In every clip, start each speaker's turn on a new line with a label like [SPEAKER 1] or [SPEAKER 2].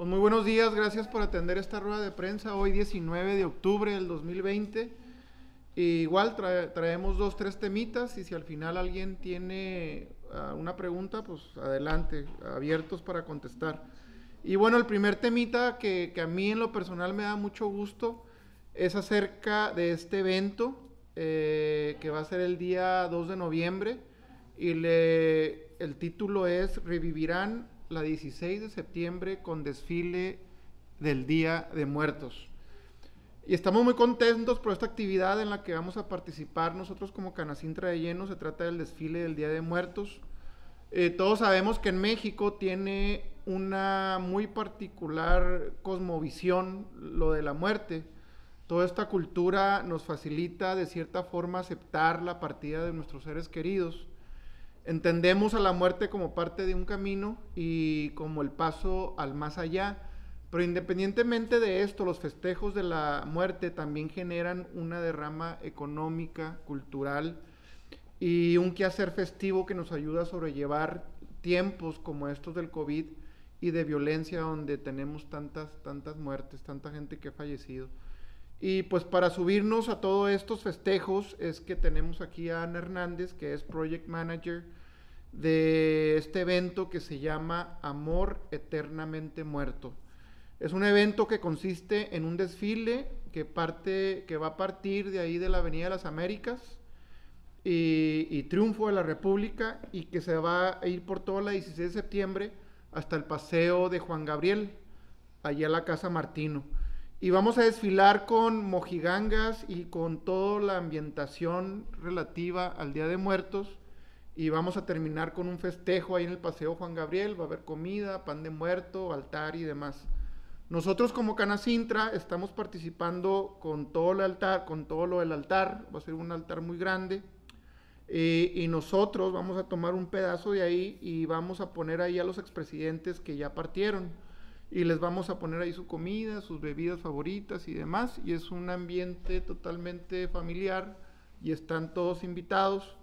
[SPEAKER 1] Pues muy buenos días, gracias por atender esta rueda de prensa hoy 19 de octubre del 2020. igual traemos dos, tres temitas y si al final alguien tiene uh, una pregunta, pues adelante, abiertos para contestar. Y bueno, el primer temita que, que, a mí en lo personal me da mucho gusto es acerca de este evento eh, que va a ser el día 2 de noviembre y le, el título es Revivirán la 16 de septiembre con desfile del Día de Muertos. Y estamos muy contentos por esta actividad en la que vamos a participar nosotros como Canacintra de Lleno. Se trata del desfile del Día de Muertos. Eh, todos sabemos que en México tiene una muy particular cosmovisión lo de la muerte. Toda esta cultura nos facilita de cierta forma aceptar la partida de nuestros seres queridos Entendemos a la muerte como parte de un camino y como el paso al más allá, pero independientemente de esto, los festejos de la muerte también generan una derrama económica, cultural y un quehacer festivo que nos ayuda a sobrellevar tiempos como estos del COVID y de violencia donde tenemos tantas, tantas muertes, tanta gente que ha fallecido. Y pues para subirnos a todos estos festejos es que tenemos aquí a Ana Hernández, que es Project Manager de este evento que se llama Amor Eternamente Muerto. Es un evento que consiste en un desfile que, parte, que va a partir de ahí de la Avenida de las Américas y, y Triunfo de la República y que se va a ir por toda la 16 de septiembre hasta el Paseo de Juan Gabriel, allá a la Casa Martino. Y vamos a desfilar con mojigangas y con toda la ambientación relativa al Día de Muertos. Y vamos a terminar con un festejo ahí en el Paseo Juan Gabriel. Va a haber comida, pan de muerto, altar y demás. Nosotros como Canacintra estamos participando con todo el altar, con todo lo del altar. Va a ser un altar muy grande. Eh, y nosotros vamos a tomar un pedazo de ahí y vamos a poner ahí a los expresidentes que ya partieron y les vamos a poner ahí su comida, sus bebidas favoritas y demás. Y es un ambiente totalmente familiar y están todos invitados.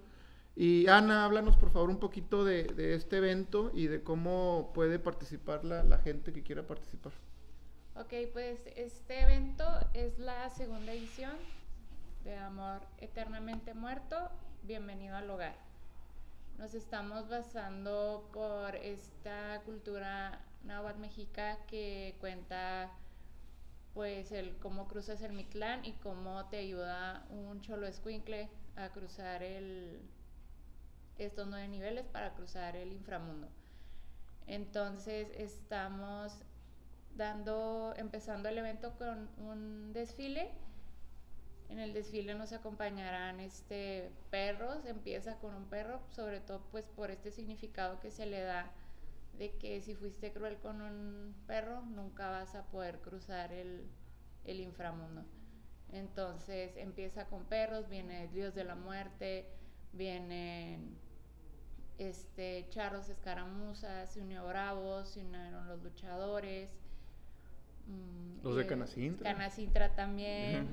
[SPEAKER 1] Y Ana, háblanos por favor un poquito de, este evento y de cómo puede participar la, la, gente que quiera participar.
[SPEAKER 2] Ok, pues este evento es la segunda edición de Amor Eternamente Muerto, Bienvenido al Hogar. Nos estamos basando por esta cultura náhuatl mexica que cuenta pues el cómo cruzas el Mictlán y cómo te ayuda un cholo escuincle a cruzar el estos nueve niveles para cruzar el inframundo. Entonces estamos dando, empezando el evento con un desfile. En el desfile nos acompañarán este perros, empieza con un perro, sobre todo pues por este significado que se le da de que si fuiste cruel con un perro, nunca vas a poder cruzar el, inframundo. Entonces empieza con perros, viene el dios de la muerte, vienen este, charros escaramuzas, se unió Bravos, se unieron los luchadores.
[SPEAKER 1] Mm, los de Canacintra.
[SPEAKER 2] Canacintra también.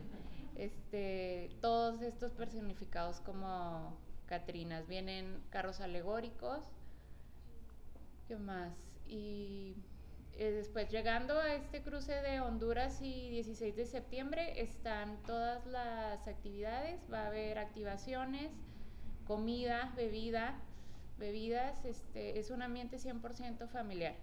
[SPEAKER 2] este, todos estos personificados como Catrinas. Vienen carros alegóricos ¿Qué más? Y eh, después llegando a este cruce de Honduras y 16 de septiembre están todas las actividades, va a haber activaciones, comida, bebida, bebidas, este, es un ambiente 100% familiar.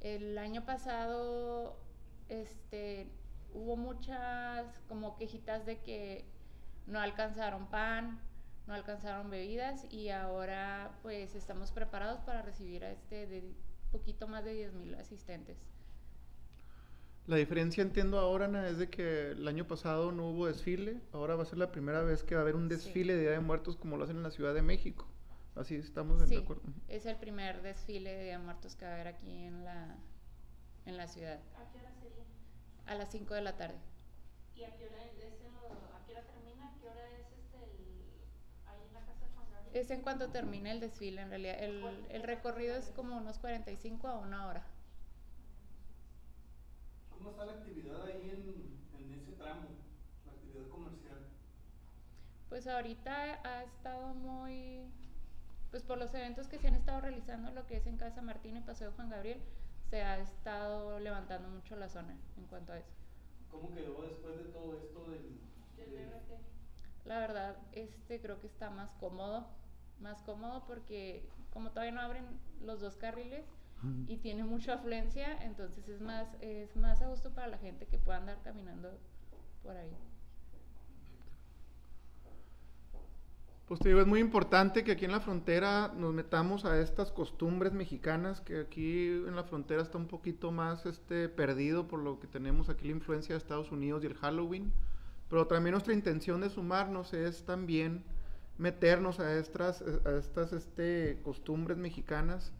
[SPEAKER 2] El año pasado este, hubo muchas como quejitas de que no alcanzaron pan, no alcanzaron bebidas y ahora pues estamos preparados para recibir a este de poquito más de 10.000 asistentes.
[SPEAKER 1] La diferencia entiendo ahora Ana, es de que el año pasado no hubo desfile, ahora va a ser la primera vez que va a haber un desfile de Día de Muertos como lo hacen en la Ciudad de México. Así estamos
[SPEAKER 2] de acuerdo. Es el primer desfile de Día de Muertos que va a haber aquí en la, en la ciudad.
[SPEAKER 3] ¿A qué hora sería?
[SPEAKER 2] A las 5 de la tarde.
[SPEAKER 3] ¿Y a qué hora
[SPEAKER 2] Es en cuanto termine el desfile, en realidad. El, el recorrido es como unos 45 a una hora.
[SPEAKER 4] ¿Cómo está la actividad ahí en, en ese tramo, la actividad comercial?
[SPEAKER 2] Pues ahorita ha estado muy, pues por los eventos que se han estado realizando, lo que es en Casa Martín y Paseo Juan Gabriel, se ha estado levantando mucho la zona en cuanto a eso.
[SPEAKER 4] ¿Cómo quedó después de todo esto del, del-
[SPEAKER 2] La verdad, este creo que está más cómodo, más cómodo porque como todavía no abren los dos carriles y tiene mucha afluencia, entonces es más, es más a gusto para la gente que pueda andar caminando por ahí.
[SPEAKER 1] Pues te digo, es muy importante que aquí en la frontera nos metamos a estas costumbres mexicanas, que aquí en la frontera está un poquito más este, perdido por lo que tenemos aquí la influencia de Estados Unidos y el Halloween. Pero también nuestra intención de sumarnos es también meternos a estas, a estas este, costumbres mexicanas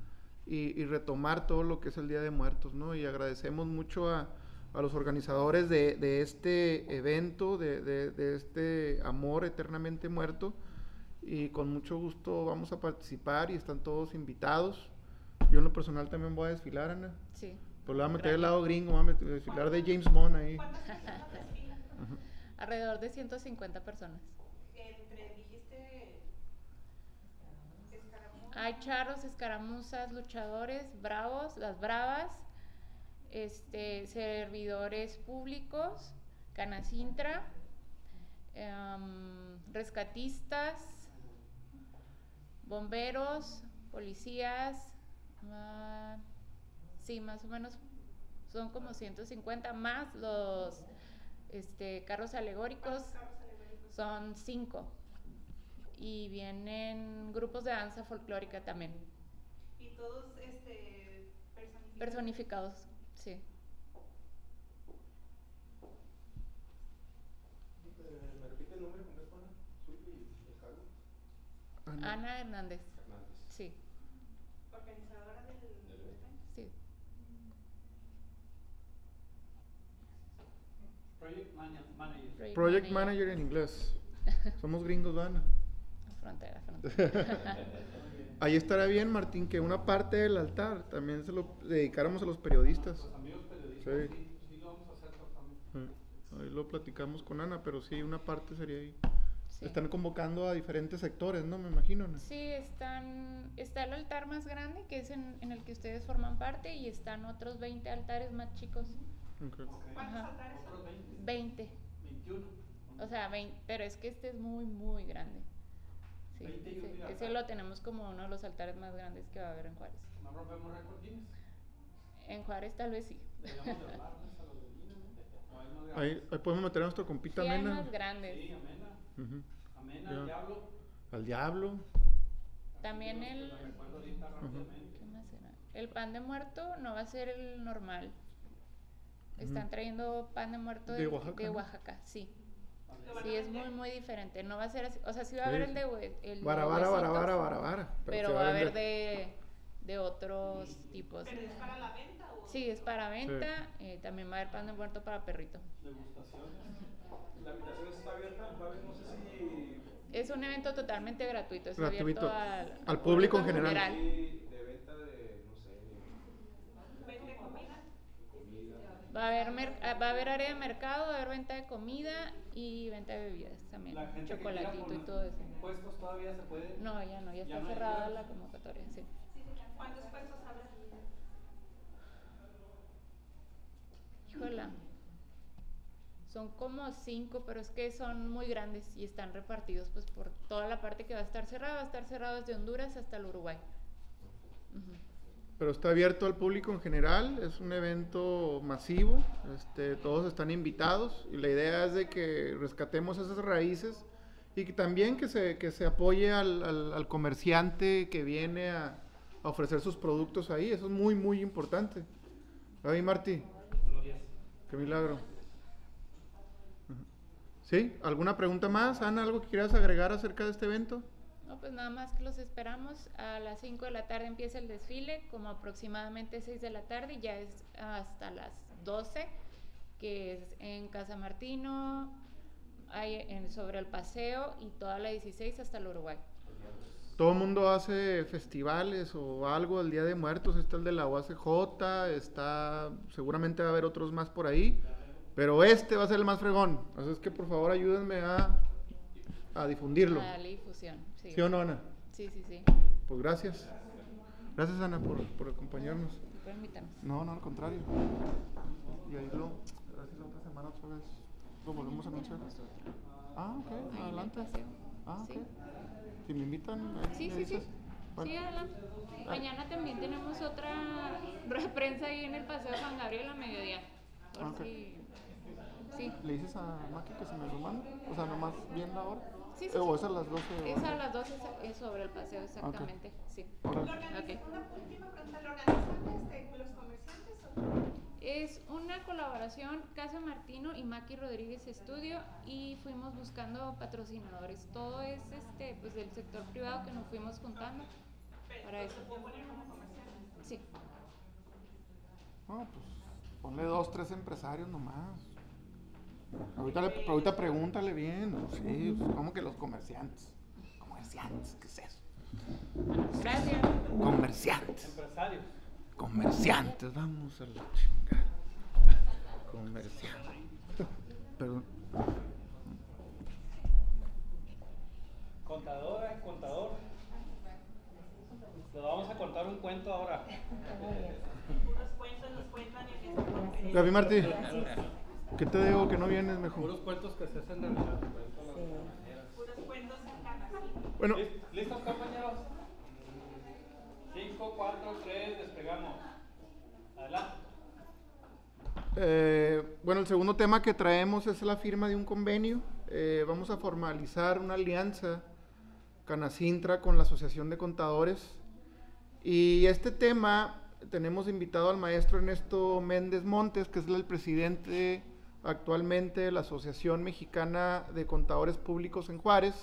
[SPEAKER 1] y, y retomar todo lo que es el Día de Muertos, ¿no? Y agradecemos mucho a, a los organizadores de, de este evento, de, de- de este amor eternamente muerto. Y con mucho gusto vamos a participar y están todos invitados. Yo en lo personal también voy a desfilar, Ana.
[SPEAKER 2] Sí.
[SPEAKER 1] Pues le voy a meter el lado gringo, voy a meter- desfilar de James Bond ahí.
[SPEAKER 2] Alrededor de 150 personas.
[SPEAKER 3] Entre, dijiste, escaramuzas.
[SPEAKER 2] Hay charros, escaramuzas, luchadores, bravos, las bravas, este, servidores públicos, canacintra, em, rescatistas, bomberos, policías, ah, sí, más o menos son como 150 más los este, carros alegóricos.
[SPEAKER 3] ¿Cuántos carros alegóricos?
[SPEAKER 2] Son cinco. Y vienen grupos de danza folclórica también.
[SPEAKER 3] Y todos este, personificados.
[SPEAKER 2] Personificados, sí.
[SPEAKER 5] Eh, ¿Me repite el nombre completo, Ana? Suyo y el cargo.
[SPEAKER 1] Ana.
[SPEAKER 2] Ana Hernández.
[SPEAKER 5] Hernández.
[SPEAKER 2] Sí,
[SPEAKER 3] Organizadora del
[SPEAKER 5] Del evento.
[SPEAKER 2] sí.
[SPEAKER 4] Project mana- Manager.
[SPEAKER 1] Project Manager en inglés. Somos gringos, Ana.
[SPEAKER 2] Frontera, frontera.
[SPEAKER 1] Ahí estará bien, Martín, que una parte del altar también se lo dedicáramos a los periodistas.
[SPEAKER 4] Los amigos periodistas,
[SPEAKER 1] Sí.
[SPEAKER 4] sí, sí lo vamos a hacer también.
[SPEAKER 1] Sí. Ahí lo platicamos con Ana, pero sí, una parte sería ahí.
[SPEAKER 2] Sí.
[SPEAKER 1] Están convocando a diferentes sectores, ¿no? Me imagino. Ana.
[SPEAKER 2] Sí, están, está el altar más grande, que es en, en el que ustedes forman parte, y están otros 20 altares más chicos.
[SPEAKER 1] Ok.
[SPEAKER 4] Ok.
[SPEAKER 3] ¿Cuántos altares
[SPEAKER 4] Otros
[SPEAKER 3] son?
[SPEAKER 4] 20,
[SPEAKER 2] 20.
[SPEAKER 4] 21.
[SPEAKER 2] O sea, 20, pero es que este es muy, muy grande. Sí,
[SPEAKER 4] 20 y un
[SPEAKER 2] ese, lo tenemos como uno de los altares más grandes que va a haber en Juárez.
[SPEAKER 4] No rompemos récord.
[SPEAKER 2] En Juárez tal vez sí.
[SPEAKER 4] Deberíamos de hablarles a los de Guinness, ¿no? O hay más
[SPEAKER 1] Ahí,
[SPEAKER 4] grandes.
[SPEAKER 1] ahí podemos meter a nuestro compita
[SPEAKER 2] Sí, hay
[SPEAKER 1] Mena.
[SPEAKER 2] más grandes.
[SPEAKER 4] Sí, amena. Amena,
[SPEAKER 1] Ya.
[SPEAKER 4] el diablo.
[SPEAKER 1] Al diablo.
[SPEAKER 2] También el... El pan de muerto no va a ser el normal. Están trayendo pan de muerto
[SPEAKER 1] De
[SPEAKER 2] de,
[SPEAKER 1] Oaxaca,
[SPEAKER 2] de
[SPEAKER 1] ¿no?
[SPEAKER 2] Oaxaca, sí.
[SPEAKER 3] ¿Lo van a
[SPEAKER 2] Sí, es muy, muy diferente. No va a ser así. O sea, sí va a haber
[SPEAKER 1] sí.
[SPEAKER 2] el de, el de
[SPEAKER 1] Vara, vara, vara,
[SPEAKER 2] huesitos,
[SPEAKER 1] vara, vara, vara.
[SPEAKER 2] Pero va a haber de, de otros tipos.
[SPEAKER 3] ¿Pero es para la venta o...?
[SPEAKER 2] Sí, es para venta. eh, también va a haber pan de muerto para perrito.
[SPEAKER 4] Degustaciones.
[SPEAKER 5] La invitación está abierta, va a haber, no sé si.
[SPEAKER 2] Es un evento totalmente gratuito. Es
[SPEAKER 1] Gratuito.
[SPEAKER 2] abierto al,
[SPEAKER 1] Al público en general.
[SPEAKER 5] hay de venta de, no sé,
[SPEAKER 3] ¿Vende comida?
[SPEAKER 5] comida.
[SPEAKER 2] Va a haber mer- ah, va a haber área de mercado, va a haber venta de comida y venta de bebidas también.
[SPEAKER 4] La gente que quiera
[SPEAKER 2] Chocolatito y todo eso.
[SPEAKER 4] Puestos todavía se puede.
[SPEAKER 2] No, ya no, ya
[SPEAKER 4] Ya
[SPEAKER 2] está
[SPEAKER 4] no
[SPEAKER 2] cerrada la convocatoria, sí.
[SPEAKER 3] ¿Cuántos puestos habrá?
[SPEAKER 2] Híjola. Son como cinco, pero es que son muy grandes y están repartidos pues por toda la parte que va a estar cerrada. Va a estar cerrado desde Honduras hasta el Uruguay. Ujú.
[SPEAKER 1] Pero está abierto al público en general, es un evento masivo, este, todos están invitados y la idea es de que rescatemos esas raíces y que también que se, que se apoye al, al- al comerciante que viene a, a ofrecer sus productos ahí, eso es muy, muy importante. Ahí, Martí, qué milagro. ¿Sí? ¿Alguna pregunta más? Ana, ¿algo que quieras agregar acerca de este evento?
[SPEAKER 2] No, pues nada más que los esperamos. A las 5 de la tarde empieza el desfile, como aproximadamente 6 de la tarde, y ya es hasta las 12, que es en Casa Martino, hay en, sobre el paseo y toda la 16 hasta el Uruguay.
[SPEAKER 1] Todo el mundo hace festivales o algo el Día de Muertos. Está el de la UACJ, está. Seguramente va a haber otros más por ahí. Pero este va a ser el más fregón. Así es que por favor ayúdenme a, a difundirlo.
[SPEAKER 2] A la difusión, sí.
[SPEAKER 1] ¿Sí o no, Ana?
[SPEAKER 2] Sí, sí, sí.
[SPEAKER 1] Pues gracias. Gracias, Ana, por, por acompañarnos. No, no, al contrario. Y ahí lo, la otra semana otra vez lo volvemos a anunciar. Ah, ok,
[SPEAKER 2] Ahí el
[SPEAKER 1] adelante. Ah, ok.
[SPEAKER 2] Sí.
[SPEAKER 1] Si me invitan,
[SPEAKER 2] Sí, sí, sí.
[SPEAKER 1] Bueno,
[SPEAKER 2] Sí, adelante. Mañana también tenemos otra prensa ahí en el Paseo Juan Gabriel a mediodía. Por
[SPEAKER 1] Ah, ok.
[SPEAKER 2] si... Sí,
[SPEAKER 1] ¿Le dices a Maki que se me lo? O sea, nomás bien la hora.
[SPEAKER 2] Sí, sí,
[SPEAKER 1] Eh, ¿O
[SPEAKER 2] sí.
[SPEAKER 1] es a las 12? o-
[SPEAKER 2] es a las 12 es- sobre el paseo exactamente. Sí.
[SPEAKER 1] Órale.
[SPEAKER 3] ¿Lo organizan-
[SPEAKER 2] Ok.
[SPEAKER 3] Una última pregunta, ¿lo organizan este, los comerciantes o
[SPEAKER 2] Es una colaboración Casa Martino y Maki Rodríguez Estudio y fuimos buscando patrocinadores. Todo es este pues del sector privado que nos fuimos juntando para eso. Sí.
[SPEAKER 1] No, pues ponle dos, tres empresarios nomás. Ahorita, le, ahorita pregúntale bien. Sí, pues, ¿cómo que los comerciantes? Comerciantes, ¿qué es eso?
[SPEAKER 2] Gracias.
[SPEAKER 1] Comerciantes.
[SPEAKER 5] Empresarios.
[SPEAKER 1] Comerciantes, vamos a la chingada. Comerciantes. Perdón.
[SPEAKER 5] Contadora contador. Les vamos a contar un cuento ahora.
[SPEAKER 3] puros cuentos nos cuentan
[SPEAKER 1] Gaby Martí, ¿qué te digo que no vienes mejor?
[SPEAKER 5] Puros cuentos que se hacen realidad.
[SPEAKER 3] puros cuentos. ¿sí?
[SPEAKER 1] Bueno,
[SPEAKER 5] ¿Lis- ¿Listos compañeros? 5, 4, 3, despegamos. Adelante.
[SPEAKER 1] Eh, bueno, el segundo tema que traemos es la firma de un convenio. Eh, vamos a formalizar una alianza Canacintra con la Asociación de Contadores. Y este tema tenemos invitado al maestro Ernesto Méndez Montes, que es el presidente actualmente la Asociación Mexicana de Contadores Públicos en Juárez,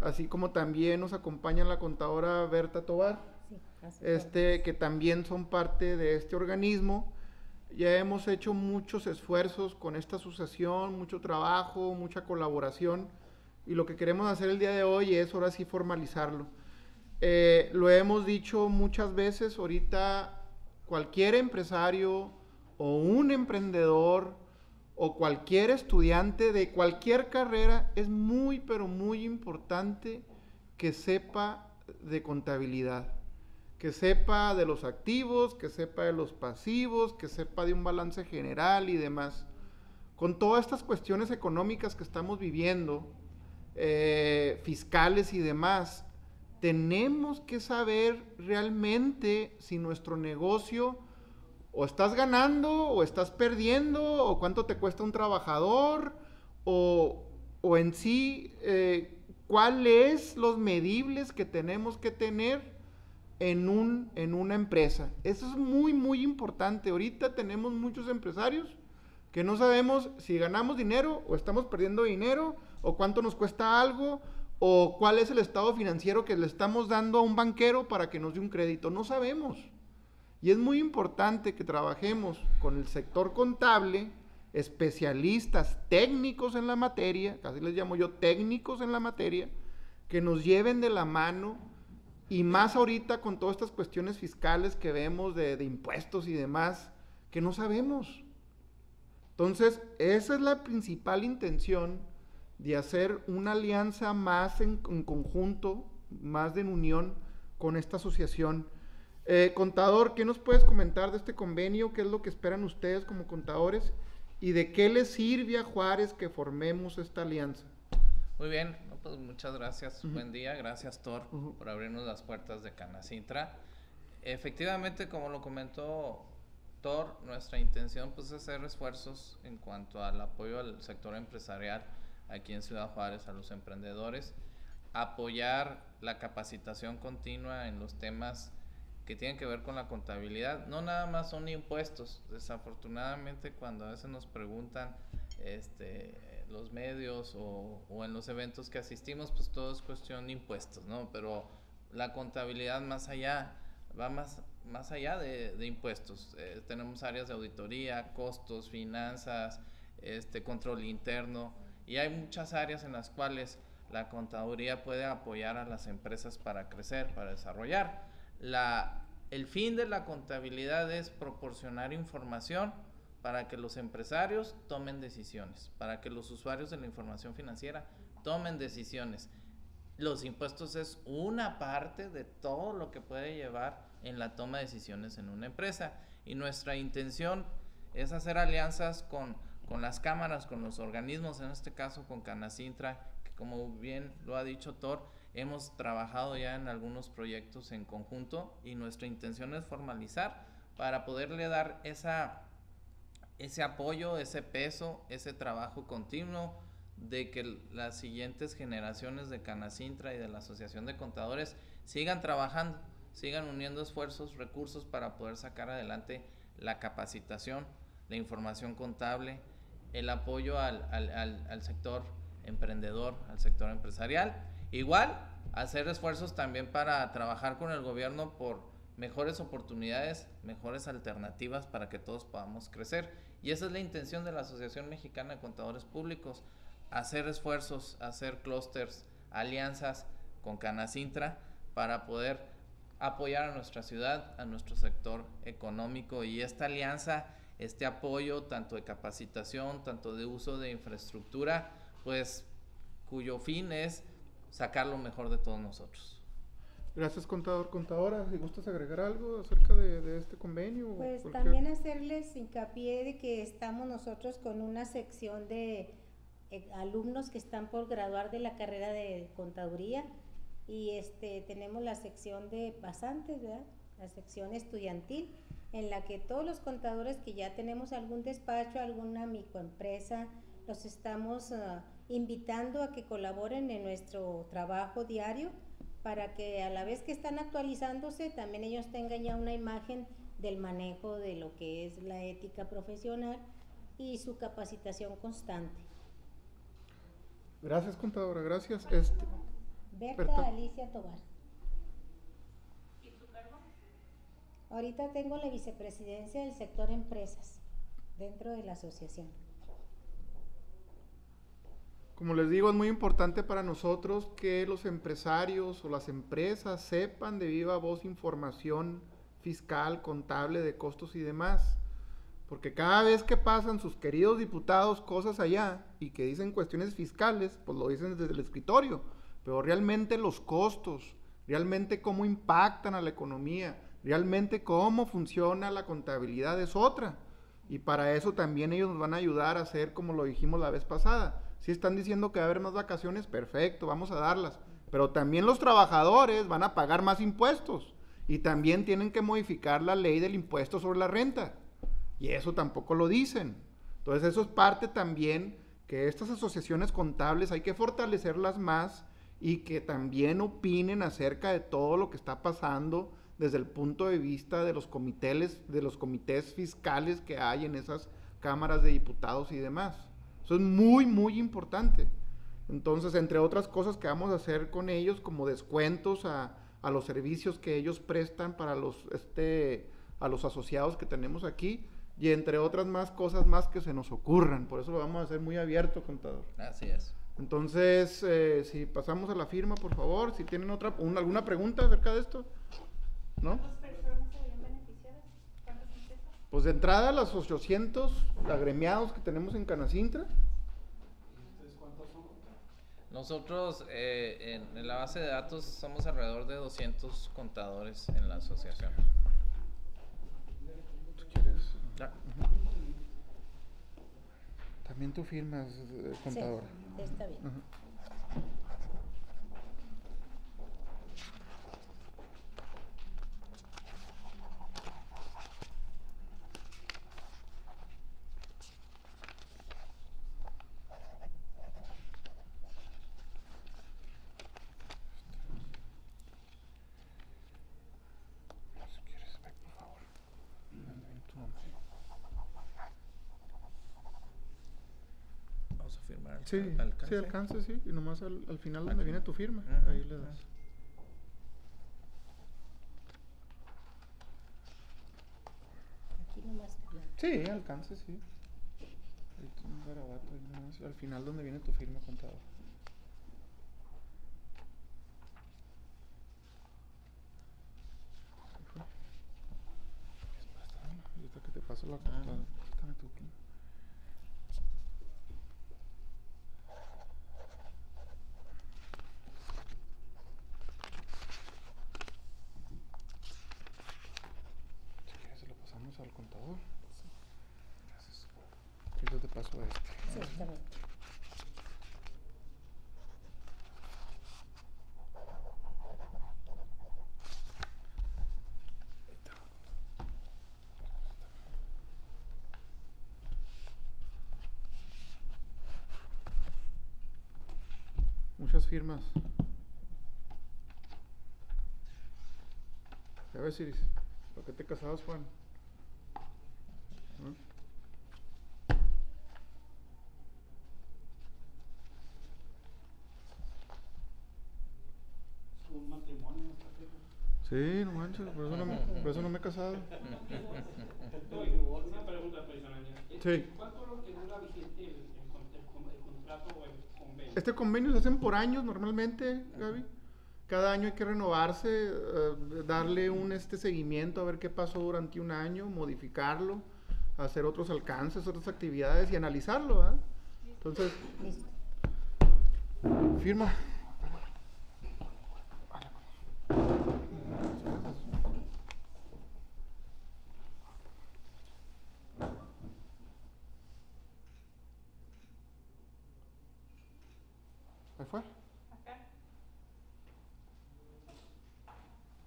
[SPEAKER 1] así como también nos acompaña la contadora Berta Tobar este, que también son parte de este organismo. Ya hemos hecho muchos esfuerzos con esta asociación, mucho trabajo, mucha colaboración, y lo que queremos hacer el día de hoy es ahora sí formalizarlo. Eh, lo hemos dicho muchas veces, ahorita cualquier empresario o un emprendedor o cualquier estudiante de cualquier carrera es muy, pero muy importante que sepa de contabilidad que sepa de los activos, que sepa de los pasivos, que sepa de un balance general y demás. Con todas estas cuestiones económicas que estamos viviendo, eh, fiscales y demás, tenemos que saber realmente si nuestro negocio o estás ganando o estás perdiendo o cuánto te cuesta un trabajador o, o en sí eh, cuáles los medibles que tenemos que tener en, un, en una empresa. Eso es muy, muy importante. Ahorita tenemos muchos empresarios que no sabemos si ganamos dinero o estamos perdiendo dinero o cuánto nos cuesta algo o cuál es el estado financiero que le estamos dando a un banquero para que nos dé un crédito. No sabemos. Y es muy importante que trabajemos con el sector contable, especialistas técnicos en la materia, casi les llamo yo técnicos en la materia, que nos lleven de la mano y más ahorita con todas estas cuestiones fiscales que vemos de, impuestos y demás, que no sabemos. Entonces, esa es la principal intención de hacer una alianza más en, en conjunto, más en unión con esta asociación. Eh, contador, ¿qué nos puedes comentar de este convenio? ¿Qué es lo que esperan ustedes como contadores? ¿Y de qué les sirve a Juárez que formemos esta alianza?
[SPEAKER 6] Muy bien, no, pues muchas gracias. Buen día, gracias Thor por abrirnos las puertas de Canacintra. Efectivamente, como lo comentó Thor, nuestra intención pues es hacer esfuerzos en cuanto al apoyo al sector empresarial aquí en Ciudad Juárez, a los emprendedores, apoyar la capacitación continua en los temas que tienen que ver con la contabilidad. No nada más son impuestos. Desafortunadamente, cuando a veces nos preguntan este, los medios o, en los eventos que asistimos, pues todo es cuestión de impuestos, ¿no? Pero la contabilidad más allá, va más, más allá de, de impuestos. Eh, tenemos áreas de auditoría, costos, finanzas, este, control interno, y hay muchas áreas en las cuales la contaduría puede apoyar a las empresas para crecer, para desarrollar. La, el fin de la contabilidad es proporcionar información para que los empresarios tomen decisiones, para que los usuarios de la información financiera tomen decisiones. Los impuestos es una parte de todo lo que puede llevar en la toma de decisiones en una empresa. Y nuestra intención es hacer alianzas con, con las cámaras, con los organismos, en este caso con Canacintra, que como bien lo ha dicho Thor, hemos trabajado ya en algunos proyectos en conjunto y nuestra intención es formalizar para poderle dar esa, ese apoyo, ese peso, ese trabajo continuo de que las siguientes generaciones de Canacintra y de la Asociación de Contadores sigan trabajando, sigan uniendo esfuerzos, recursos para poder sacar adelante la capacitación, la información contable, el apoyo al, al, al, sector emprendedor, al sector empresarial. Igual, hacer esfuerzos también para trabajar con el gobierno por mejores oportunidades, mejores alternativas para que todos podamos crecer. Y esa es la intención de la Asociación Mexicana de Contadores Públicos, hacer esfuerzos, hacer clústeres, alianzas con Canacintra para poder apoyar a nuestra ciudad, a nuestro sector económico y esta alianza, este apoyo tanto de capacitación, tanto de uso de infraestructura, pues cuyo fin es sacar lo mejor de todos nosotros.
[SPEAKER 1] Gracias, contador, contadora. Si gustas agregar algo acerca de, este convenio.
[SPEAKER 7] Pues también hacerles hincapié de que estamos nosotros con una sección de eh, alumnos que están por graduar de la carrera de contaduría y este tenemos la sección de pasantes, ¿verdad? La sección estudiantil en la que todos los contadores que ya tenemos algún despacho, alguna microempresa, los estamos ah, invitando a que colaboren en nuestro trabajo diario para que a la vez que están actualizándose, también ellos tengan ya una imagen del manejo de lo que es la ética profesional y su capacitación constante.
[SPEAKER 1] Gracias, contadora, gracias. Este,
[SPEAKER 7] Berta, Alicia Tobar. ¿Y tu cargo? Ahorita tengo la vicepresidencia del sector empresas dentro de la asociación.
[SPEAKER 1] Como les digo, es muy importante para nosotros que los empresarios o las empresas sepan de viva voz información fiscal, contable, de costos y demás. Porque cada vez que pasan sus queridos diputados cosas allá y que dicen cuestiones fiscales, pues lo dicen desde el escritorio. Pero realmente los costos, realmente cómo impactan a la economía, realmente cómo funciona la contabilidad es otra. Y para eso también ellos nos van a ayudar a hacer como lo dijimos la vez pasada si están diciendo que va a haber más vacaciones, perfecto, vamos a darlas. Pero también los trabajadores van a pagar más impuestos. Y también tienen que modificar la ley del impuesto sobre la renta. Y eso tampoco lo dicen. Entonces eso es parte también que estas asociaciones contables hay que fortalecerlas más y que también opinen acerca de todo lo que está pasando desde el punto de vista de los comités, de los comités fiscales que hay en esas cámaras de diputados y demás. Eso es muy, muy importante. Entonces, entre otras cosas que vamos a hacer con ellos, como descuentos a, a los servicios que ellos prestan para los, este, a los asociados que tenemos aquí, y entre otras más cosas más que se nos ocurran. Por eso lo vamos a hacer muy abierto, contador.
[SPEAKER 6] Así es.
[SPEAKER 1] Entonces, eh, si pasamos a la firma, por favor, si tienen otra, alguna pregunta acerca de esto, ¿no? Pues de entrada, los 800 agremiados que tenemos en Canacintra.
[SPEAKER 6] Nosotros eh, en, la base de datos somos alrededor de 200 contadores en la asociación.
[SPEAKER 1] ¿Tú quieres? También tú firmas, eh, contadora.
[SPEAKER 7] Sí, está bien.
[SPEAKER 1] Sí, alcance. sí, alcance, sí. Y nomás al, al final donde viene tu firma, ahí le das.
[SPEAKER 7] Aquí nomás.
[SPEAKER 1] Sí, alcance, sí. Ahí un garabato, ahí nomás. Al final donde viene tu firma, contador. Ahorita que te paso la contadora. Quítame tu Este.
[SPEAKER 7] Exactamente.
[SPEAKER 1] Muchas firmas. Ya ves, Iris. ¿Por qué te casabas, Juan? ¿Ah?
[SPEAKER 4] Un matrimonio, esta firma.
[SPEAKER 1] Por eso no me, por eso no me he casado.
[SPEAKER 4] Una pregunta personal.
[SPEAKER 1] Sí.
[SPEAKER 4] ¿Cuánto es lo que dura vigente el, el, con- el con- el contrato o el convenio?
[SPEAKER 1] Este convenio se hacen por años normalmente, Gaby. Cada año hay que renovarse, eh, darle un este seguimiento a ver qué pasó durante un año, modificarlo, hacer otros alcances, otras actividades y analizarlo, ¿verdad? Entonces, firma. Ahí fue.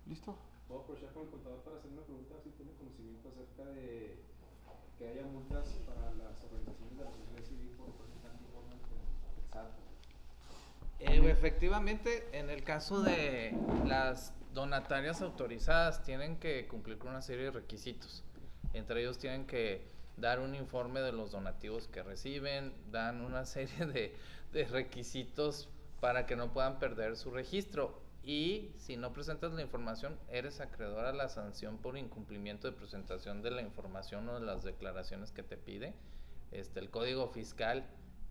[SPEAKER 1] ¿Listo?
[SPEAKER 5] Puedo aprovechar con el contador para hacer una pregunta, si acerca de que haya multas para las organizaciones de la sociedad civil por presentar informes del SAT.
[SPEAKER 6] Eh, efectivamente, en el caso de las donatarias autorizadas, tienen que cumplir con una serie de requisitos. Entre ellos tienen que dar un informe de los donativos que reciben, dan una serie de, de requisitos para que no puedan perder su registro. Y si no presentas la información, eres acreedor a la sanción por incumplimiento de presentación de la información o de las declaraciones que te pide. Este, el código fiscal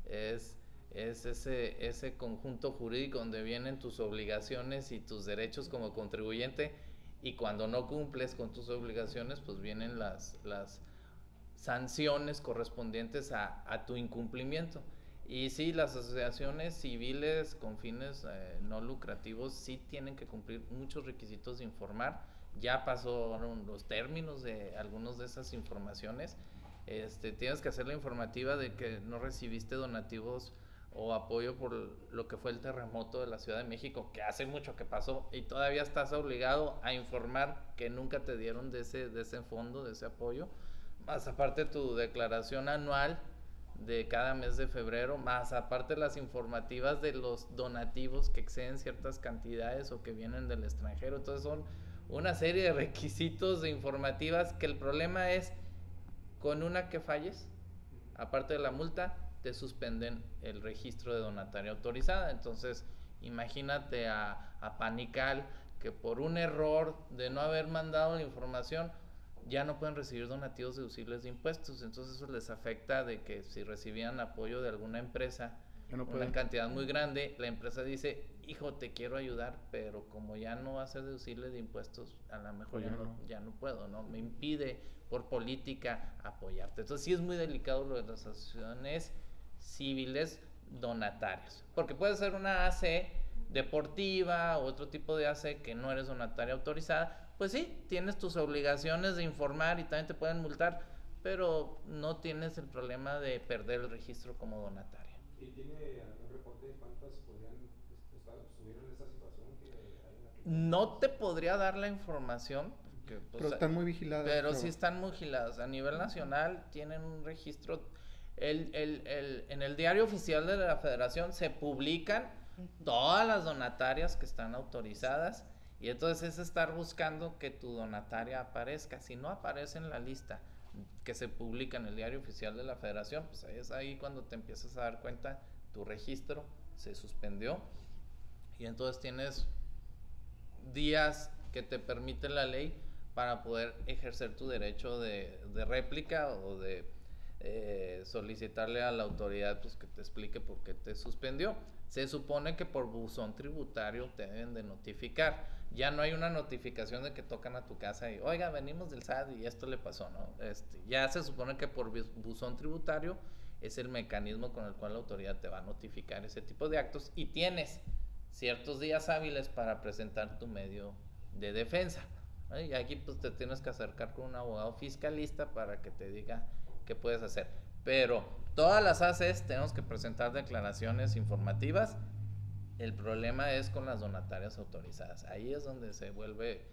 [SPEAKER 6] es, es ese, ese conjunto jurídico donde vienen tus obligaciones y tus derechos como contribuyente y cuando no cumples con tus obligaciones, pues vienen las, las sanciones correspondientes a, a tu incumplimiento. Y sí, las asociaciones civiles con fines eh, no lucrativos sí tienen que cumplir muchos requisitos de informar. Ya pasaron los términos de algunas de esas informaciones. Este, tienes que hacer la informativa de que no recibiste donativos o apoyo por lo que fue el terremoto de la Ciudad de México, que hace mucho que pasó, y todavía estás obligado a informar que nunca te dieron de ese, de ese fondo, de ese apoyo. Más aparte tu declaración anual de cada mes de febrero, más aparte las informativas de los donativos que exceden ciertas cantidades o que vienen del extranjero. Entonces son una serie de requisitos de informativas que el problema es con una que falles, aparte de la multa, te suspenden el registro de donataria autorizada. Entonces, imagínate a, a Panical que por un error de no haber mandado la información, ya no pueden recibir donativos deducibles de impuestos. Entonces eso les afecta de que si recibían apoyo de alguna empresa,
[SPEAKER 1] no
[SPEAKER 6] una cantidad muy grande, la empresa dice, hijo, te quiero ayudar, pero como ya no va a ser deducible de impuestos, a lo mejor
[SPEAKER 1] Pues
[SPEAKER 6] ya, no,
[SPEAKER 1] no.
[SPEAKER 6] ya no puedo, ¿no? Me impide por política apoyarte. Entonces sí es muy delicado lo de las asociaciones civiles donatarias, porque puede ser una AC deportiva o otro tipo de AC que no eres donataria autorizada, pues sí, tienes tus obligaciones de informar y también te pueden multar, pero no tienes el problema de perder el registro como donataria.
[SPEAKER 5] ¿Y tiene algún reporte de cuántas podrían est- estar, estuvieron en esa situación que hay
[SPEAKER 6] No te podría dar la información, porque, pues,
[SPEAKER 1] Pero están muy vigiladas.
[SPEAKER 6] pero sí están muy vigiladas. A nivel nacional tienen un registro. El, el, el, en el diario oficial de la federación se publican todas las donatarias que están autorizadas y entonces es estar buscando que tu donataria aparezca. Si no aparece en la lista que se publica en el diario oficial de la federación, pues es ahí cuando te empiezas a dar cuenta, tu registro se suspendió y entonces tienes días que te permite la ley para poder ejercer tu derecho de, de réplica o de eh, solicitarle a la autoridad pues, que te explique por qué te suspendió. Se supone que por buzón tributario te deben de notificar. Ya no hay una notificación de que tocan a tu casa y, oiga, venimos del SAT y esto le pasó, ¿no? Este, ya se supone que por buzón tributario es el mecanismo con el cual la autoridad te va a notificar ese tipo de actos y tienes ciertos días hábiles para presentar tu medio de defensa. Y aquí pues te tienes que acercar con un abogado fiscalista para que te diga que puedes hacer. Pero todas las ACES tenemos que presentar declaraciones informativas. El problema es con las donatarias autorizadas. Ahí es donde se vuelve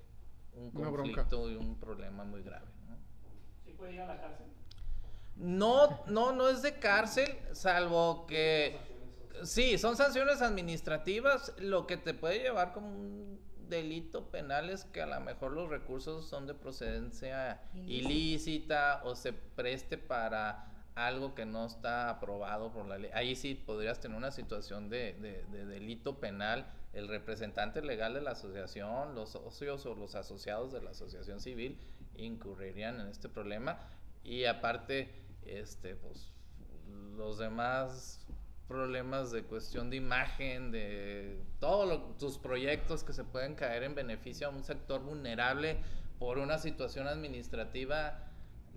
[SPEAKER 6] un conflicto y un problema muy grave. ¿no?
[SPEAKER 4] ¿Sí puede ir a la cárcel?
[SPEAKER 6] No, no, no es de cárcel, salvo que sí, son sanciones administrativas. Lo que te puede llevar como un delito penal es que a lo mejor los recursos son de procedencia
[SPEAKER 7] Ilícita.
[SPEAKER 6] ilícita o se preste para algo que no está aprobado por la ley. Ahí sí podrías tener una situación de, de- de delito penal. El representante legal de la asociación, los socios o los asociados de la asociación civil incurrirían en este problema. Y aparte, este, pues, los demás problemas de cuestión de imagen, de todos tus proyectos que se pueden caer en beneficio a un sector vulnerable por una situación administrativa,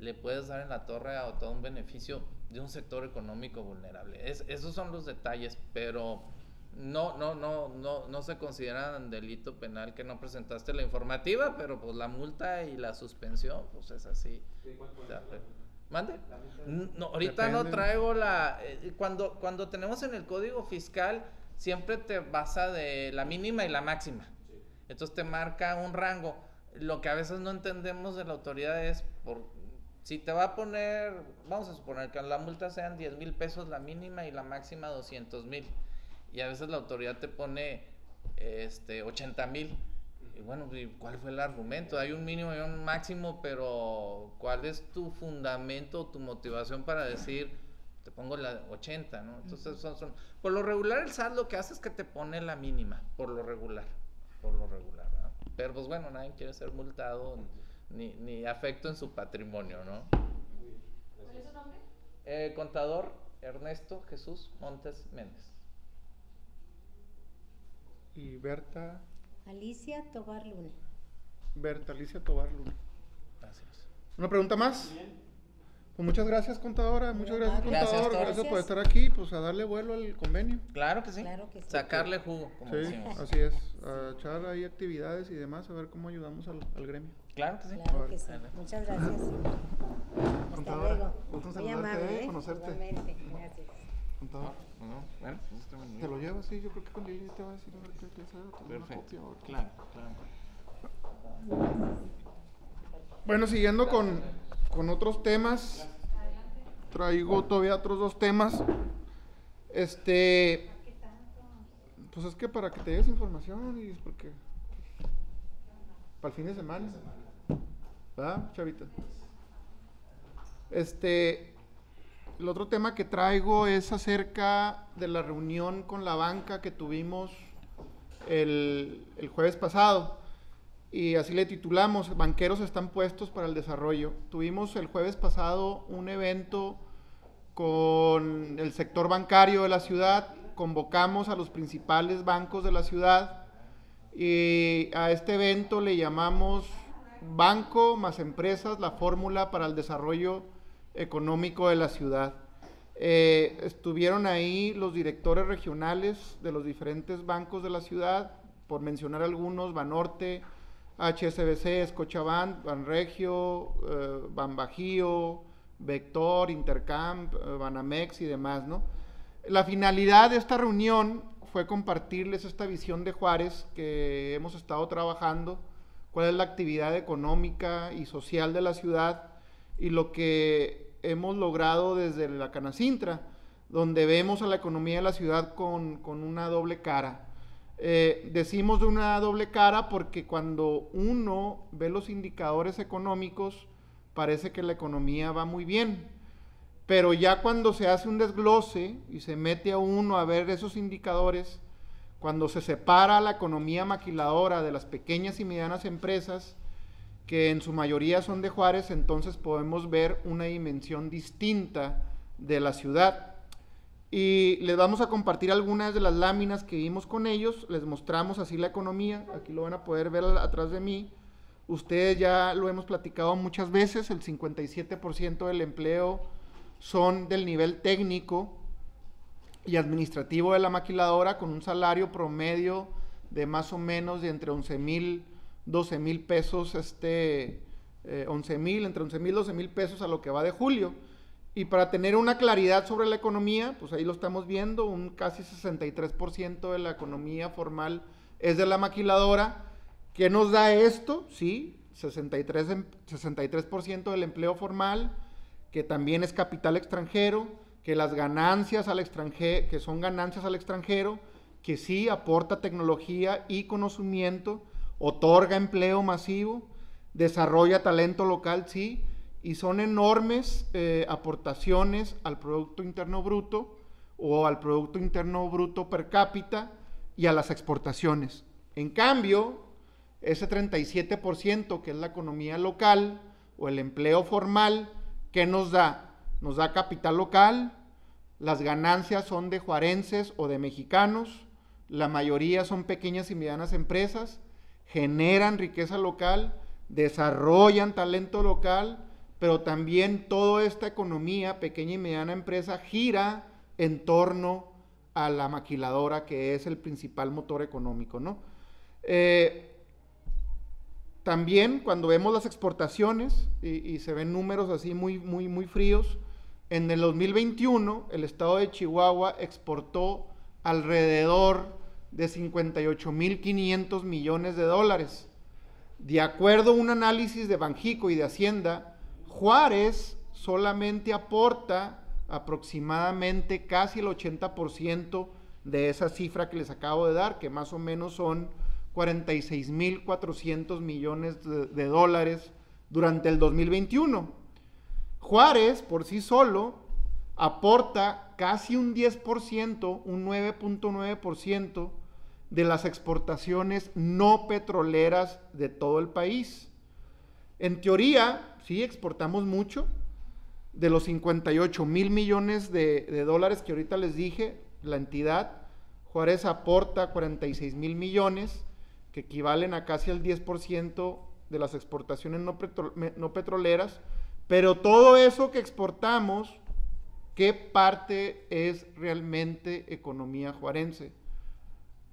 [SPEAKER 6] le puedes dar en la torre a todo un beneficio de un sector económico vulnerable. Es- esos son los detalles, pero no, no, no, no, no se consideran delito penal que no presentaste la informativa, pero pues la multa y la suspensión, pues es así.
[SPEAKER 5] ¿De cuánto
[SPEAKER 6] O sea,
[SPEAKER 5] es?
[SPEAKER 6] pe- ¿Mande? No, ahorita no traigo la... eh, cuando, cuando tenemos en el código fiscal, siempre te basa de la mínima y la máxima.
[SPEAKER 5] Sí.
[SPEAKER 6] Entonces te marca un rango. Lo que a veces no entendemos de la autoridad es por si te va a poner, vamos a suponer que la multa sean 10 mil pesos la mínima y la máxima 200 mil. Y a veces la autoridad te pone este 80 mil. Y bueno, ¿y ¿cuál fue el argumento? Hay un mínimo y un máximo, pero ¿cuál es tu fundamento, tu motivación para decir, te pongo la 80, ¿no? Entonces, son, son- por lo regular el SAT lo que hace es que te pone la mínima, por lo regular, por lo regular, ¿verdad? Pero pues bueno, nadie quiere ser multado ni, ni afecto en su patrimonio, ¿no?
[SPEAKER 5] Muy bien.
[SPEAKER 3] ¿Cuál es su nombre?
[SPEAKER 6] Eh, contador Ernesto Jesús Montes Méndez.
[SPEAKER 1] Y Berta,
[SPEAKER 7] Alicia Tobar Luna.
[SPEAKER 1] Berta Alicia Tobar Luna.
[SPEAKER 6] Gracias.
[SPEAKER 1] ¿Una pregunta más? Pues muchas gracias, contadora. Muchas gracias,
[SPEAKER 7] Gracias,
[SPEAKER 1] contador. Gracias por estar aquí, pues a darle vuelo al convenio.
[SPEAKER 6] Claro que sí.
[SPEAKER 7] Claro que sí.
[SPEAKER 6] Sacarle jugo, como
[SPEAKER 1] Sí,
[SPEAKER 6] decimos.
[SPEAKER 1] así es. A echar ahí actividades y demás, a ver cómo ayudamos al, al gremio.
[SPEAKER 6] Claro que sí.
[SPEAKER 7] Claro que sí.
[SPEAKER 6] Vale.
[SPEAKER 7] Muchas gracias. Hasta
[SPEAKER 1] Contadora,
[SPEAKER 7] luego.
[SPEAKER 1] gusto
[SPEAKER 7] Muy
[SPEAKER 1] saludarte,
[SPEAKER 7] amable,
[SPEAKER 1] ¿eh?
[SPEAKER 7] ¿eh?
[SPEAKER 1] Conocerte.
[SPEAKER 7] Igualmente. Gracias.
[SPEAKER 1] Contador.
[SPEAKER 6] No, bueno, pues está muy
[SPEAKER 1] ¿Te lo llevas? Sí, yo creo que cuando llegue te va a decir a ver qué tomar una
[SPEAKER 6] Perfecto.
[SPEAKER 1] copia
[SPEAKER 6] Claro, claro.
[SPEAKER 1] Bueno, siguiendo con, con otros temas, traigo todavía otros dos temas. Este, pues es que para que te des información y es porque para el fin de semana, ¿verdad, chavita? Este, el otro tema que traigo es acerca de la reunión con la banca que tuvimos el, el jueves pasado y así le titulamos, Banqueros están puestos para el desarrollo. Tuvimos el jueves pasado un evento con el sector bancario de la ciudad, convocamos a los principales bancos de la ciudad y a este evento le llamamos Banco más Empresas, la fórmula para el desarrollo económico de la ciudad. Eh, estuvieron ahí los directores regionales de los diferentes bancos de la ciudad, por mencionar algunos, Banorte, HSBC, Scotiabank, Banregio, eh, Banbajío, Vector, Intercamp, eh, Banamex y demás, ¿no? La finalidad de esta reunión fue compartirles esta visión de Juárez que hemos estado trabajando, cuál es la actividad económica y social de la ciudad y lo que hemos logrado desde la Canacintra, donde vemos a la economía de la ciudad con, con una doble cara. Eh, decimos de una doble cara porque cuando uno ve los indicadores económicos, parece que la economía va muy bien. Pero ya cuando se hace un desglose y se mete a uno a ver esos indicadores, cuando se separa la economía maquiladora de las pequeñas y medianas empresas, que en su mayoría son de Juárez, entonces podemos ver una dimensión distinta de la ciudad. Y les vamos a compartir algunas de las láminas que vimos con ellos, les mostramos así la economía, aquí lo van a poder ver atrás de mí. Ustedes ya lo hemos platicado muchas veces, el 57% del empleo son del nivel técnico y administrativo de la maquiladora con un salario promedio de más o menos de entre 11 mil, 12 mil pesos, este, eh, 11 mil, entre 11 mil, 12 mil pesos a lo que va de julio. Y para tener una claridad sobre la economía, pues ahí lo estamos viendo, un casi 63% de la economía formal es de la maquiladora. ¿Qué nos da esto? Sí, 63, em- 63% del empleo formal, que también es capital extranjero, que las ganancias al extranjero, que son ganancias al extranjero, que sí aporta tecnología y conocimiento, otorga empleo masivo, desarrolla talento local, sí, y son enormes eh, aportaciones al Producto Interno Bruto o al Producto Interno Bruto per cápita y a las exportaciones. En cambio, ese 37% que es la economía local o el empleo formal, ¿qué nos da? Nos da capital local, las ganancias son de juarenses o de mexicanos, la mayoría son pequeñas y medianas empresas, generan riqueza local, desarrollan talento local, pero también toda esta economía, pequeña y mediana empresa, gira en torno a la maquiladora, que es el principal motor económico, ¿no? Eh, también cuando vemos las exportaciones y, y, se ven números así muy, muy, muy fríos, en el 2021 el estado de Chihuahua exportó alrededor de 58.500 millones de dólares. De acuerdo a un análisis de Banjico y de Hacienda, Juárez solamente aporta aproximadamente casi el 80% de esa cifra que les acabo de dar, que más o menos son 46.400 millones de, de, dólares durante el 2021. Juárez, por sí solo, aporta casi un 10%, un 9.9% de las exportaciones no petroleras de todo el país. En teoría, sí, exportamos mucho. De los 58 mil millones de, dólares que ahorita les dije, la entidad, Juárez aporta 46 mil millones, que equivalen a casi el 10% de las exportaciones no petroleras. Pero todo eso que exportamos, ¿qué parte es realmente economía juarense?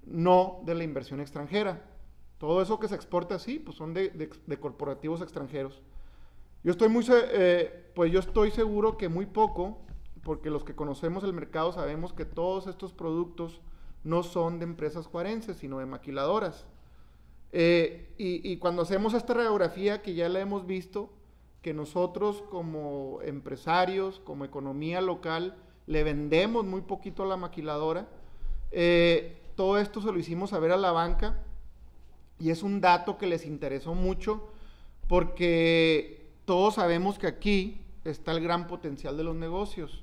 [SPEAKER 1] No de la inversión extranjera. Todo eso que se exporta así, pues son de, corporativos extranjeros. Yo estoy muy, eh, pues yo estoy seguro que muy poco, porque los que conocemos el mercado sabemos que todos estos productos no son de empresas juarenses, sino de maquiladoras. Eh, y, y, cuando hacemos esta radiografía que ya la hemos visto, que nosotros como empresarios, como economía local, le vendemos muy poquito a la maquiladora, eh, todo esto se lo hicimos saber a la banca y es un dato que les interesó mucho porque todos sabemos que aquí está el gran potencial de los negocios.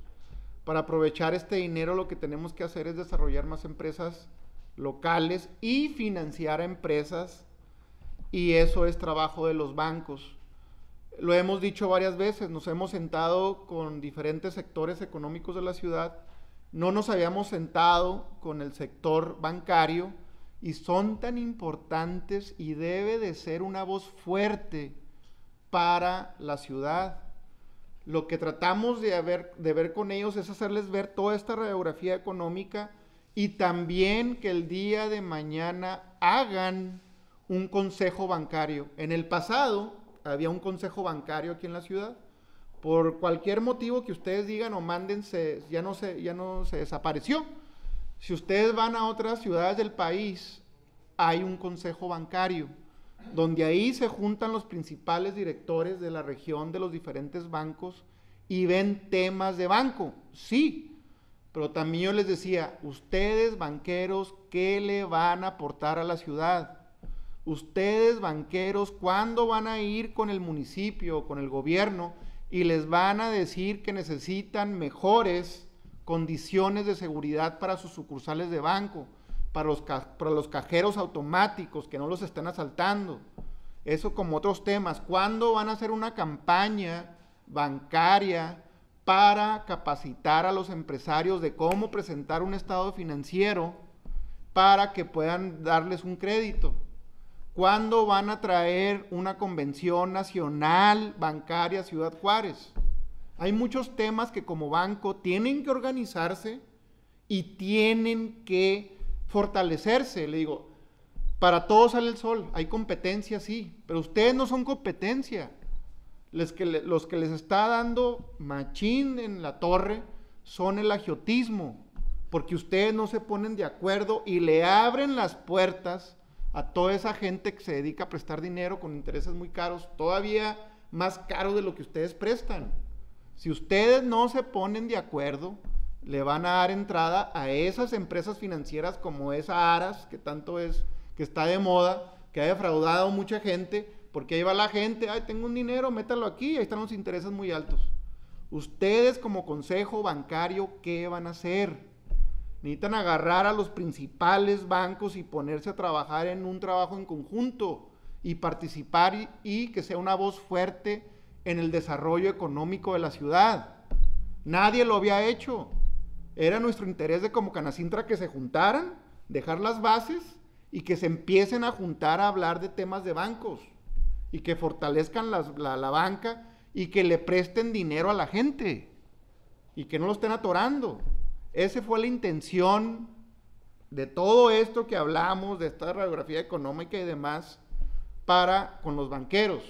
[SPEAKER 1] Para aprovechar este dinero lo que tenemos que hacer es desarrollar más empresas locales y financiar a empresas y eso es trabajo de los bancos. Lo hemos dicho varias veces, nos hemos sentado con diferentes sectores económicos de la ciudad, no nos habíamos sentado con el sector bancario y son tan importantes y debe de ser una voz fuerte para la ciudad. Lo que tratamos de, haber, de ver con ellos es hacerles ver toda esta radiografía económica y también que el día de mañana hagan un consejo bancario. En el pasado había un consejo bancario aquí en la ciudad. Por cualquier motivo que ustedes digan o manden, se, ya, no se, ya no se desapareció. Si ustedes van a otras ciudades del país, hay un consejo bancario, donde ahí se juntan los principales directores de la región de los diferentes bancos y ven temas de banco. Sí, pero también yo les decía, ustedes banqueros, ¿qué le van a aportar a la ciudad? Ustedes banqueros, ¿cuándo van a ir con el municipio, con el gobierno y les van a decir que necesitan mejores condiciones de seguridad para sus sucursales de banco, para los, para los cajeros automáticos, que no los estén asaltando? Eso como otros temas. ¿Cuándo van a hacer una campaña bancaria para capacitar a los empresarios de cómo presentar un estado financiero para que puedan darles un crédito? ¿Cuándo van a traer una convención nacional bancaria a Ciudad Juárez? Hay muchos temas que como banco tienen que organizarse y tienen que fortalecerse. Le digo, para todos sale el sol, hay competencia, sí, pero ustedes no son competencia. los que les está dando machín en la torre son el agiotismo, porque ustedes no se ponen de acuerdo y le abren las puertas a toda esa gente que se dedica a prestar dinero con intereses muy caros, todavía más caros de lo que ustedes prestan. Si ustedes no se ponen de acuerdo, le van a dar entrada a esas empresas financieras como esa Aras, que tanto es, que está de moda, que ha defraudado mucha gente, porque ahí va la gente, ay, tengo un dinero, métalo aquí, ahí están los intereses muy altos. Ustedes como consejo bancario, ¿qué van a hacer? Necesitan agarrar a los principales bancos y ponerse a trabajar en un trabajo en conjunto y participar y, que sea una voz fuerte en el desarrollo económico de la ciudad. Nadie lo había hecho. Era nuestro interés de como Canacintra que se juntaran, dejar las bases y que se empiecen a juntar a hablar de temas de bancos y que fortalezcan la, la banca y que le presten dinero a la gente y que no lo estén atorando. Esa fue la intención de todo esto que hablamos, de esta radiografía económica y demás, para con los banqueros.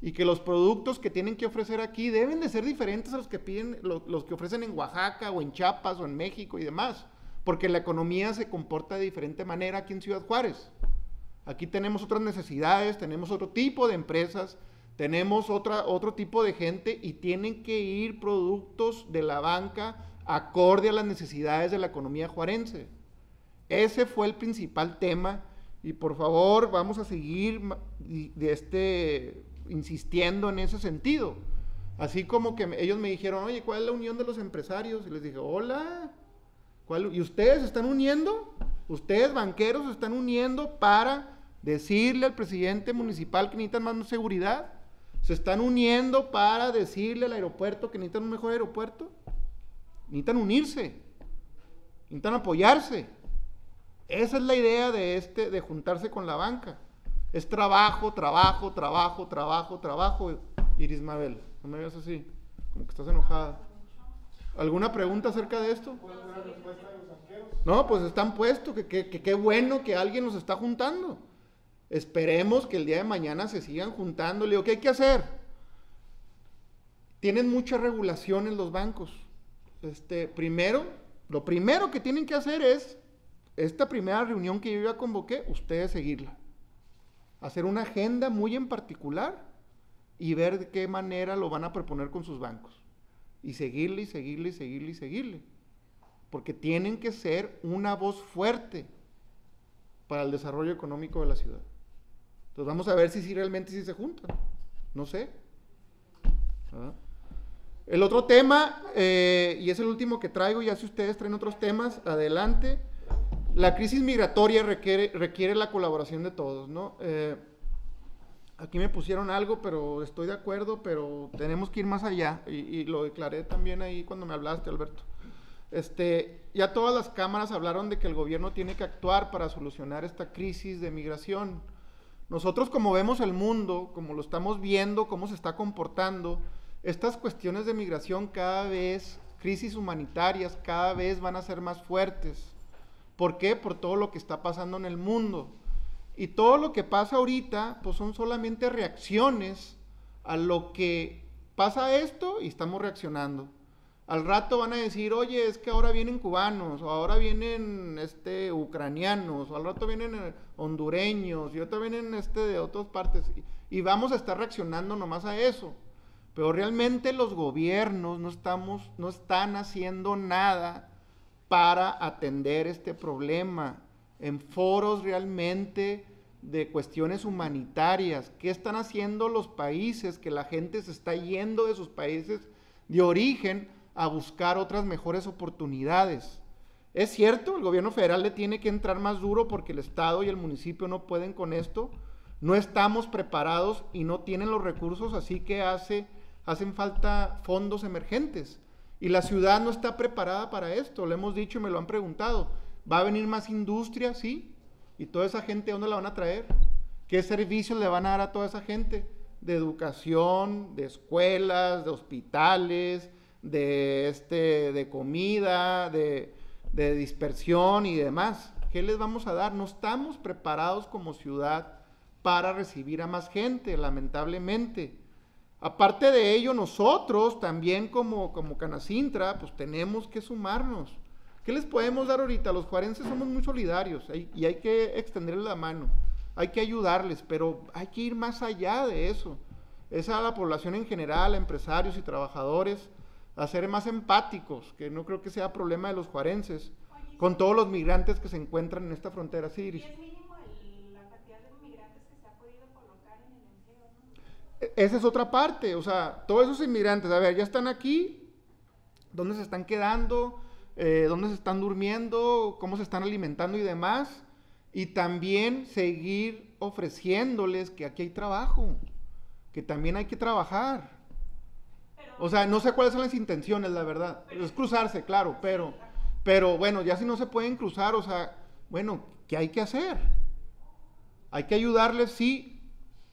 [SPEAKER 1] Y que los productos que tienen que ofrecer aquí deben de ser diferentes a los que piden, lo- los, que ofrecen en Oaxaca o en Chiapas o en México y demás. Porque la economía se comporta de diferente manera aquí en Ciudad Juárez. Aquí tenemos otras necesidades, tenemos otro tipo de empresas, tenemos otra, otro tipo de gente y tienen que ir productos de la banca acorde a las necesidades de la economía juarense. Ese fue el principal tema y por favor vamos a seguir de este, insistiendo en ese sentido. Así como que ellos me dijeron, oye, ¿cuál es la unión de los empresarios? Y les dije, hola, ¿cuál- ¿y ustedes se están uniendo? Ustedes, banqueros, se están uniendo para decirle al presidente municipal que necesitan más seguridad. Se están uniendo para decirle al aeropuerto que necesitan un mejor aeropuerto. Necesitan unirse. Necesitan apoyarse. Esa es la idea de este, de juntarse con la banca. Es trabajo, trabajo, trabajo, trabajo, trabajo. Iris Mabel, no me veas así, como que estás enojada. ¿Alguna pregunta acerca de esto? No, pues están puestos, que qué bueno que alguien nos está juntando. Esperemos que el día de mañana se sigan juntando. Le digo, ¿qué hay que hacer? Tienen mucha regulación en los bancos. Este, primero, lo primero que tienen que hacer es, esta primera reunión que yo ya convoqué, ustedes seguirla. Hacer una agenda muy en particular y ver de qué manera lo van a proponer con sus bancos. Y seguirle y seguirle y seguirle y seguirle. Porque tienen que ser una voz fuerte para el desarrollo económico de la ciudad. Entonces vamos a ver si, si realmente sí se juntan. No sé. ¿verdad? El otro tema, eh, y es el último que traigo, ya si ustedes traen otros temas, adelante. La crisis migratoria requiere, requiere la colaboración de todos, ¿no? Eh, aquí me pusieron algo, pero estoy de acuerdo, pero tenemos que ir más allá. Y, y lo declaré también ahí cuando me hablaste, Alberto. Este, ya todas las cámaras hablaron de que el gobierno tiene que actuar para solucionar esta crisis de migración. Nosotros como vemos el mundo, como lo estamos viendo, cómo se está comportando, estas cuestiones de migración cada vez, crisis humanitarias, cada vez van a ser más fuertes. ¿Por qué? Por todo lo que está pasando en el mundo. Y todo lo que pasa ahorita, pues son solamente reacciones a lo que pasa esto y estamos reaccionando. Al rato van a decir, oye, es que ahora vienen cubanos, o ahora vienen este, ucranianos, o al rato vienen eh, hondureños, y ahorita vienen este, de otras partes. Y, y vamos a estar reaccionando nomás a eso. Pero realmente los gobiernos no, estamos, no están haciendo nada para atender este problema en foros realmente de cuestiones humanitarias. ¿Qué están haciendo los países que la gente se está yendo de sus países de origen a buscar otras mejores oportunidades? Es cierto, el gobierno federal le tiene que entrar más duro porque el Estado y el municipio no pueden con esto. No estamos preparados y no tienen los recursos, así que hace, hacen falta fondos emergentes. Y la ciudad no está preparada para esto, lo hemos dicho y me lo han preguntado. ¿Va a venir más industria? Sí. ¿Y toda esa gente dónde la van a traer? ¿Qué servicios le van a dar a toda esa gente? De educación, de escuelas, de hospitales, de, este, de comida, de, de dispersión y demás. ¿Qué les vamos a dar? No estamos preparados como ciudad para recibir a más gente, lamentablemente. Aparte de ello, nosotros también como, como Canacintra, pues tenemos que sumarnos. ¿Qué les podemos dar ahorita? Los juarenses somos muy solidarios y hay que extenderles la mano, hay que ayudarles, pero hay que ir más allá de eso. Es a la población en general, a empresarios y trabajadores, a ser más empáticos, que no creo que sea problema de los juarenses, con todos los migrantes que se encuentran en esta frontera. Sí.
[SPEAKER 3] es mínimo el- la cantidad de migrantes que se ha podido colocar en el empleo, ¿no?
[SPEAKER 1] E- Esa es otra parte, o sea, todos esos inmigrantes, a ver, ya están aquí, ¿dónde se están quedando? Eh, ¿Dónde se están durmiendo? ¿Cómo se están alimentando y demás? Y también seguir ofreciéndoles que aquí hay trabajo, que también hay que trabajar. O sea, no sé cuáles son las intenciones, la verdad. Es cruzarse, claro, pero, pero bueno, ya si no se pueden cruzar, o sea, bueno, ¿qué hay que hacer? Hay que ayudarles, sí.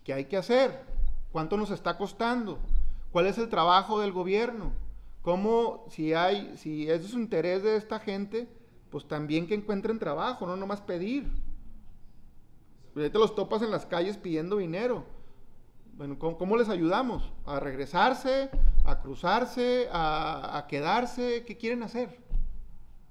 [SPEAKER 1] ¿Qué hay que hacer? ¿Cuánto nos está costando? ¿Cuál es el trabajo del gobierno? ¿Cómo, si hay, si es su interés de esta gente, pues también que encuentren trabajo, no nomás pedir? Ahorita los topas en las calles pidiendo dinero. Bueno, ¿cómo, les ayudamos? ¿A regresarse? ¿A cruzarse? A, a quedarse? ¿Qué quieren hacer?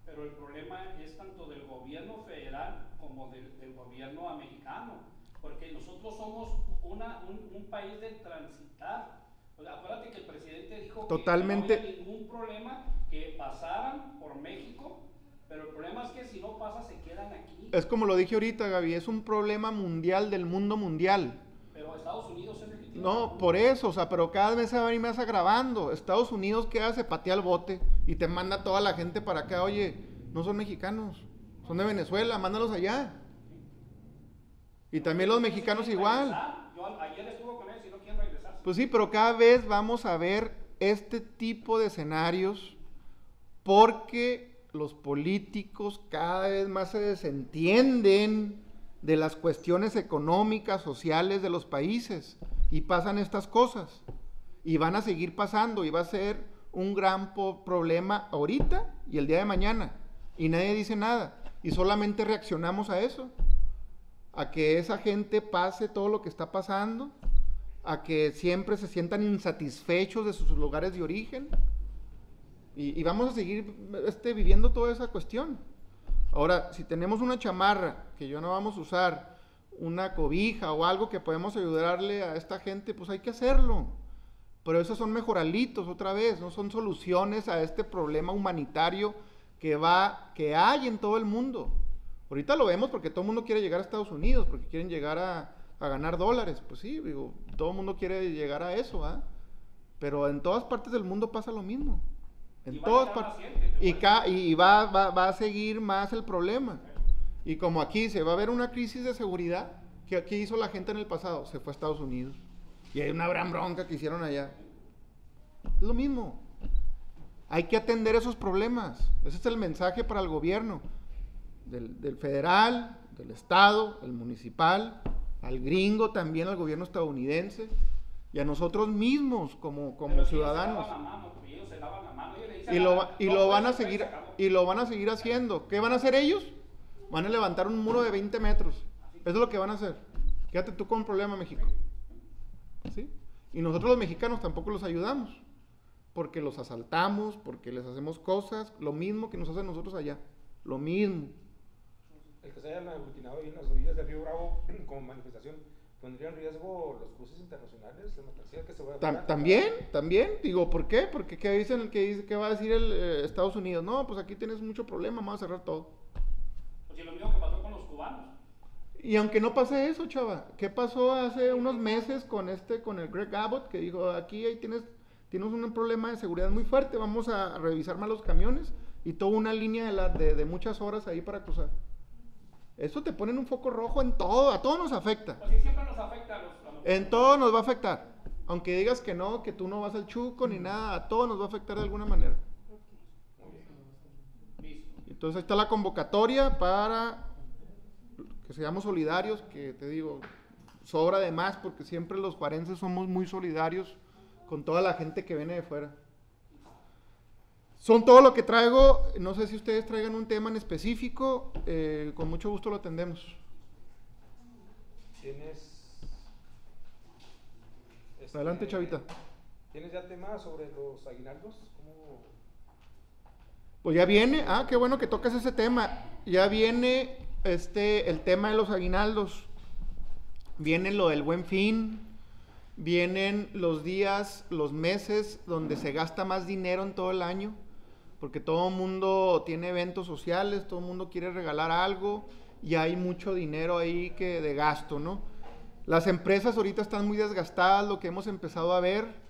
[SPEAKER 4] Pero el problema es tanto del gobierno federal como del, del gobierno americano, porque nosotros somos una, un, un país de transitar. O sea, acuérdate que el presidente dijo
[SPEAKER 1] Totalmente.
[SPEAKER 4] que no había ningún problema que pasaran por México, pero el problema es que si no pasa se quedan aquí.
[SPEAKER 1] Es como lo dije ahorita, Gaby, es un problema mundial del mundo mundial.
[SPEAKER 4] Pero Estados Unidos es el que tiene
[SPEAKER 1] No, por eso, o sea, pero cada vez se va a ir más agravando. Estados Unidos, ¿qué hace? Patea el bote y te manda toda la gente para acá. Oye, no son mexicanos, son de Venezuela, mándalos allá. Y también los mexicanos
[SPEAKER 4] quieren ayer estuve con ellos y no quieren regresar.
[SPEAKER 1] Pues sí, pero cada vez vamos a ver este tipo de escenarios porque los políticos cada vez más se desentienden de las cuestiones económicas, sociales de los países y pasan estas cosas y van a seguir pasando y va a ser un gran problema ahorita y el día de mañana y nadie dice nada y solamente reaccionamos a eso, a que esa gente pase todo lo que está pasando a que siempre se sientan insatisfechos de sus lugares de origen. Y, vamos a seguir este, viviendo toda esa cuestión. Ahora, si tenemos una chamarra que yo no vamos a usar, una cobija o algo que podemos ayudarle a esta gente, pues hay que hacerlo. Pero esos son mejoralitos otra vez, no son soluciones a este problema humanitario que va, que hay en todo el mundo. Ahorita lo vemos porque todo el mundo quiere llegar a Estados Unidos, porque quieren llegar a, a ganar dólares. Pues sí, digo, todo el mundo quiere llegar a eso, ¿ah? Pero en todas partes del mundo pasa lo mismo. En
[SPEAKER 4] Y
[SPEAKER 1] todas partes. ca- y va, va, va a seguir más el problema. Y como aquí se va a ver una crisis de seguridad, que aquí hizo la gente en el pasado? Se fue a Estados Unidos. Y hay una gran bronca que hicieron allá. Es lo mismo. Hay que atender esos problemas. Ese es el mensaje para el gobierno. Del, del federal, del estado, el municipal, al gringo también, al gobierno estadounidense. Y a nosotros mismos como, como ciudadanos. Y lo, y lo van a seguir y lo van a seguir haciendo. ¿Qué van a hacer ellos? Van a levantar un muro de 20 metros. Eso es lo que van a hacer. Quédate tú con un problema, México. ¿Sí? Y nosotros los mexicanos tampoco los ayudamos. Porque los asaltamos, porque les hacemos cosas, lo mismo que nos hacen nosotros allá. Lo mismo.
[SPEAKER 5] El que se hayan aglutinado ahí en las orillas del río Bravo como manifestación, ¿pondría en riesgo los cruces internacionales de mercancía que se va a
[SPEAKER 1] Tam- también, también. Digo, ¿por qué? Porque ¿qué dicen? ¿Qué, dice, qué va a decir el eh, Estados Unidos? No, pues aquí tienes mucho problema, vamos a cerrar todo.
[SPEAKER 4] Pues si lo mismo que pasó con los cubanos.
[SPEAKER 1] Y aunque no pase eso, chava, ¿qué pasó hace unos meses con este, con el Greg Abbott, que dijo, aquí ahí tienes, tienes un problema de seguridad muy fuerte, vamos a revisar más los camiones y toda una línea de, la- de, de muchas horas ahí para cruzar. Eso te pone en un foco rojo en todo, a todos nos afecta.
[SPEAKER 4] Pues sí, siempre nos afecta a los... a los-
[SPEAKER 1] En todo nos va a afectar. Aunque digas que no, que tú no vas al chuco ni nada, a todos nos va a afectar de alguna manera. Entonces ahí está la convocatoria para que seamos solidarios, que te digo, sobra de más porque siempre los juarenses somos muy solidarios con toda la gente que viene de fuera. Son todo lo que traigo, no sé si ustedes traigan un tema en específico, eh, con mucho gusto lo atendemos.
[SPEAKER 5] Tienes. este,
[SPEAKER 1] Adelante, chavita.
[SPEAKER 5] ¿Tienes ya temas sobre los aguinaldos? ¿Cómo?
[SPEAKER 1] Pues ya viene, ah, qué bueno que tocas ese tema. Ya viene este el tema de los aguinaldos. Viene lo del buen fin. Vienen los días, los meses donde se gasta más dinero en todo el año. Porque todo el mundo tiene eventos sociales, todo el mundo quiere regalar algo y hay mucho dinero ahí que de gasto, ¿no? Las empresas ahorita están muy desgastadas, lo que hemos empezado a ver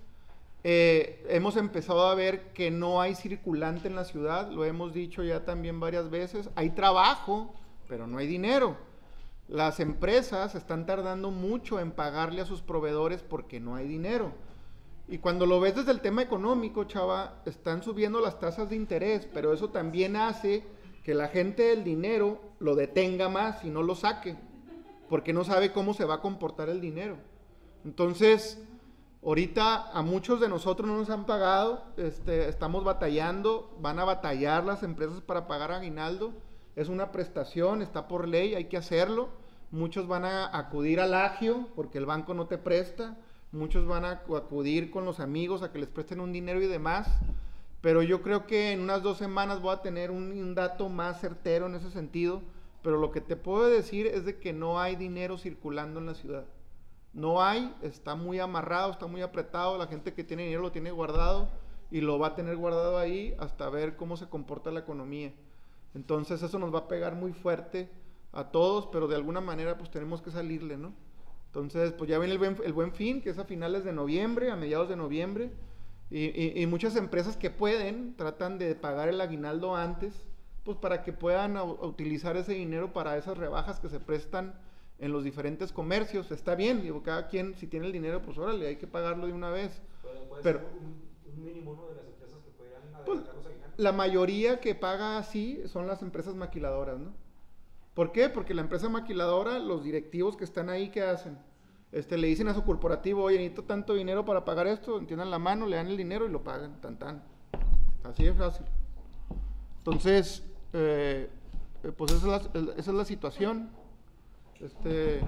[SPEAKER 1] eh, hemos empezado a ver que no hay circulante en la ciudad, lo hemos dicho ya también varias veces. Hay trabajo, pero no hay dinero. Las empresas están tardando mucho en pagarle a sus proveedores porque no hay dinero. Y cuando lo ves desde el tema económico, chava, están subiendo las tasas de interés, pero eso también hace que la gente del dinero lo detenga más y no lo saque, porque no sabe cómo se va a comportar el dinero. Entonces, Ahorita a muchos de nosotros no nos han pagado, este, estamos batallando, van a batallar las empresas para pagar aguinaldo. Es una prestación, está por ley, hay que hacerlo. Muchos van a acudir al agio porque el banco no te presta. Muchos van a acudir con los amigos a que les presten un dinero y demás. Pero yo creo que en unas dos semanas voy a tener un, dato más certero en ese sentido. Pero lo que te puedo decir es de que no hay dinero circulando en la ciudad. No hay, está muy amarrado, está muy apretado, la gente que tiene dinero lo tiene guardado y lo va a tener guardado ahí hasta ver cómo se comporta la economía. Entonces eso nos va a pegar muy fuerte a todos, pero de alguna manera pues tenemos que salirle, ¿no? Entonces pues ya viene el buen, el buen fin, que es a finales de noviembre, a mediados de noviembre, y, y, muchas empresas que pueden tratan de pagar el aguinaldo antes, pues para que puedan utilizar ese dinero para esas rebajas que se prestan en los diferentes comercios. Está bien, digo, cada quien, si tiene el dinero, pues órale, hay que pagarlo de una vez.
[SPEAKER 5] Pero, un, un, mínimo ¿no? de las empresas que podrían
[SPEAKER 1] pues, La mayoría que paga así son las empresas maquiladoras, ¿no? ¿Por qué? Porque la empresa maquiladora, los directivos que están ahí, ¿qué hacen? Este, le dicen a su corporativo, oye, necesito tanto dinero para pagar esto, entiendan la mano, le dan el dinero y lo pagan, tan tan. Así de fácil. Entonces, eh, eh, pues esa es, la, esa es la situación. Este.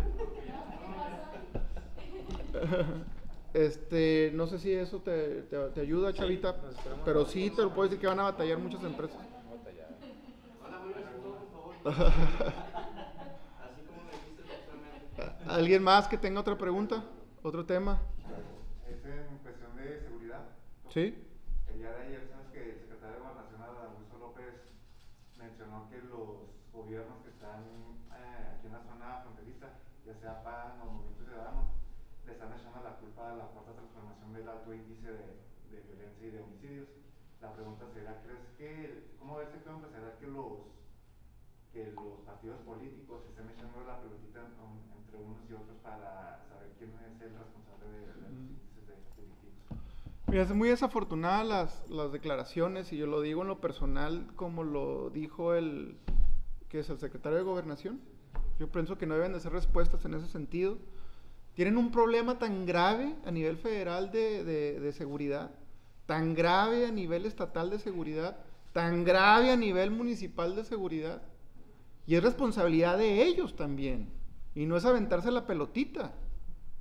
[SPEAKER 1] Este, no sé si eso te, te, ayuda, Chavita, pero sí te lo puedo decir que van a batallar muchas empresas. ¿Alguien más que tenga otra pregunta? ¿Otro tema?
[SPEAKER 8] Es en cuestión de seguridad.
[SPEAKER 1] Sí.
[SPEAKER 8] El día de ayer, sabes que el secretario de Gobernación, Augusto López, mencionó que los gobiernos que están ya sea PAN o Movimiento Ciudadano, le están echando la culpa a la cuarta transformación del alto índice de, de violencia y de homicidios. La pregunta será, ¿crees que, cómo ves que será que los, que los partidos políticos estén echando la pelotita entre unos y otros para saber quién es el responsable de, los índices de, delictivos?
[SPEAKER 1] Mira, es muy desafortunada las, las declaraciones y yo lo digo en lo personal como lo dijo el que es el secretario de Gobernación yo pienso que no deben de ser respuestas en ese sentido. Tienen un problema tan grave a nivel federal de, de, seguridad, tan grave a nivel estatal de seguridad, tan grave a nivel municipal de seguridad. Y es responsabilidad de ellos también. Y no es aventarse la pelotita.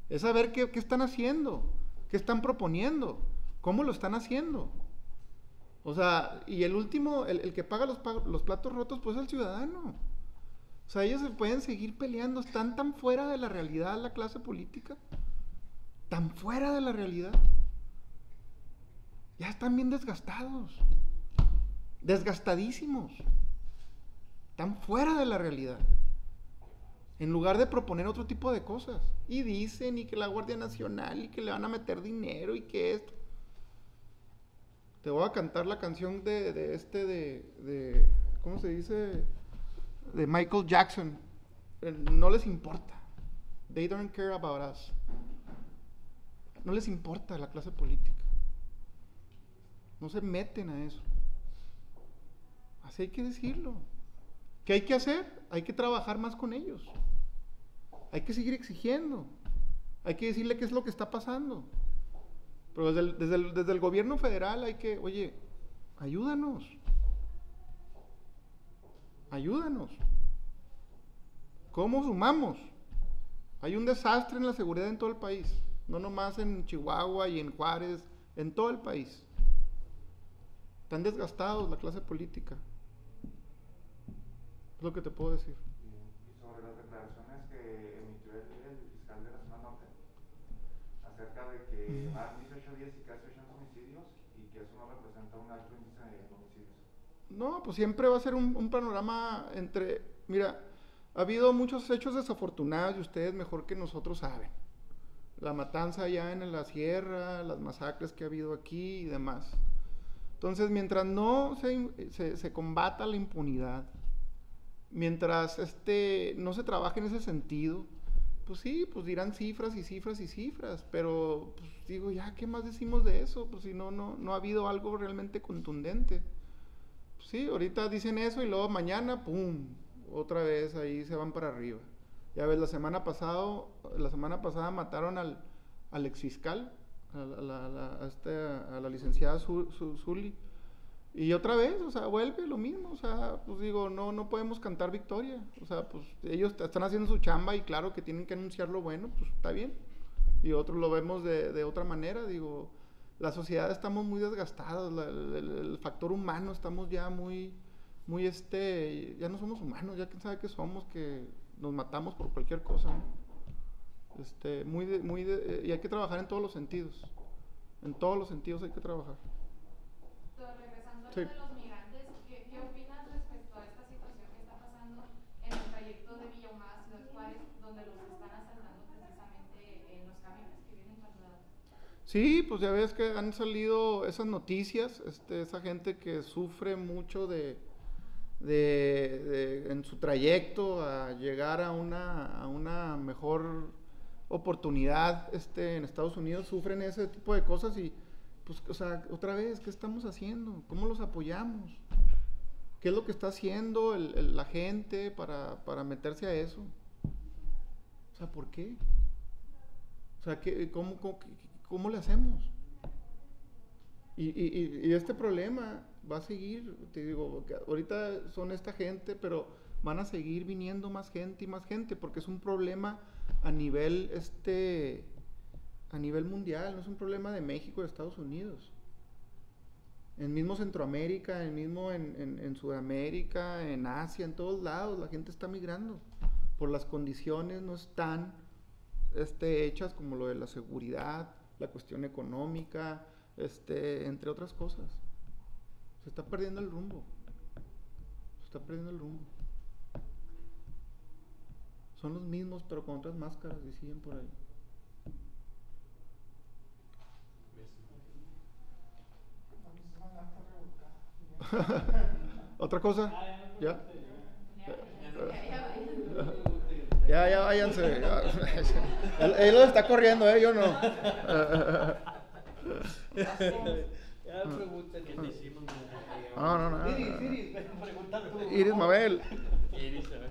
[SPEAKER 1] Es saber qué, qué están haciendo, qué están proponiendo, cómo lo están haciendo. O sea, y el último, el, el que paga los, los platos rotos, pues es el ciudadano. O sea, ellos se pueden seguir peleando, están tan fuera de la realidad la clase política, tan fuera de la realidad. Ya están bien desgastados, desgastadísimos, están fuera de la realidad. En lugar de proponer otro tipo de cosas. Y dicen, y que la Guardia Nacional, y que le van a meter dinero, y que esto. Te voy a cantar la canción de, este, de, de, ¿cómo se dice? de Michael Jackson, no les importa. They don't care about us. No les importa la clase política. No se meten a eso. Así hay que decirlo. ¿Qué hay que hacer? Hay que trabajar más con ellos. Hay que seguir exigiendo. Hay que decirle qué es lo que está pasando. Pero desde el gobierno federal hay que, oye, ayúdanos. Ayúdanos. ¿Cómo sumamos? Hay un desastre en la seguridad en todo el país, no nomás en Chihuahua y en Juárez, en todo el país. Están desgastados la clase política. Es lo que te puedo decir.
[SPEAKER 8] Y sobre las declaraciones que emitió el, el fiscal de la zona norte acerca de que van 18 días y casi 80 homicidios y que eso no representa un alto índice de homicidios.
[SPEAKER 1] No, pues siempre va a ser un, un panorama entre... Mira, ha habido muchos hechos desafortunados y ustedes mejor que nosotros saben. La matanza allá en la sierra, las masacres que ha habido aquí y demás. Entonces, mientras no se, se, se combata la impunidad, mientras este, no se trabaje en ese sentido, pues sí, pues dirán cifras y cifras y cifras, pero pues digo, ya, ¿qué más decimos de eso? Pues si no, no, no ha habido algo realmente contundente. Pues sí, ahorita dicen eso y luego mañana, ¡pum! Otra vez ahí se van para arriba. Ya ves, la semana pasado, la semana pasada mataron al, al exfiscal, a la, la- la- a a la licenciada Zu- Zu- Zuli. Y otra vez, o sea, vuelve lo mismo, o sea, pues digo, no, no podemos cantar victoria. O sea, pues ellos están haciendo su chamba y claro que tienen que anunciar lo bueno, pues está bien. Y otros lo vemos de, otra manera, digo, la sociedad estamos muy desgastados, el factor humano estamos ya muy, muy este, ya no somos humanos, ya quién sabe qué somos, que nos matamos por cualquier cosa, ¿no? Este, muy de- muy de- eh, y hay que trabajar en todos los sentidos, en todos los sentidos hay que trabajar. Sí.
[SPEAKER 3] los migrantes, ¿qué, ¿qué opinas respecto a esta situación que está pasando en el trayecto de Ahumada, Ciudad Juárez, donde los están asaltando precisamente en los camiones que vienen trasladados?
[SPEAKER 1] Sí, pues ya ves que han salido esas noticias, este, esa gente que sufre mucho de, de- de- en su trayecto a llegar a una, a una mejor oportunidad este, en Estados Unidos, sufren ese tipo de cosas y, pues, o sea, otra vez, ¿qué estamos haciendo? ¿Cómo los apoyamos? ¿Qué es lo que está haciendo la gente para, para meterse a eso? O sea, ¿por qué? O sea, ¿qué, cómo, cómo, cómo le hacemos? Y, y- y- este problema va a seguir, te digo, ahorita son esta gente, pero van a seguir viniendo más gente y más gente, porque es un problema a nivel, este, a nivel mundial, no es un problema de México, de Estados Unidos. En mismo Centroamérica, en mismo en, Sudamérica, en Asia, en todos lados, la gente está migrando. Por las condiciones no están este, hechas como lo de la seguridad, la cuestión económica, este, entre otras cosas. Se está perdiendo el rumbo. Se está perdiendo el rumbo. Son los mismos, pero con otras máscaras y siguen por ahí. ¿Otra cosa? ¿Ya? Ya, ya, váyanse. ya. Él, él lo está corriendo, ¿eh? Yo no.
[SPEAKER 9] Ya te hicimos.
[SPEAKER 1] No, no, no.
[SPEAKER 9] Iris, Iris, ven, pregunta tú.
[SPEAKER 1] Iris Mabel.
[SPEAKER 9] Iris, a ver.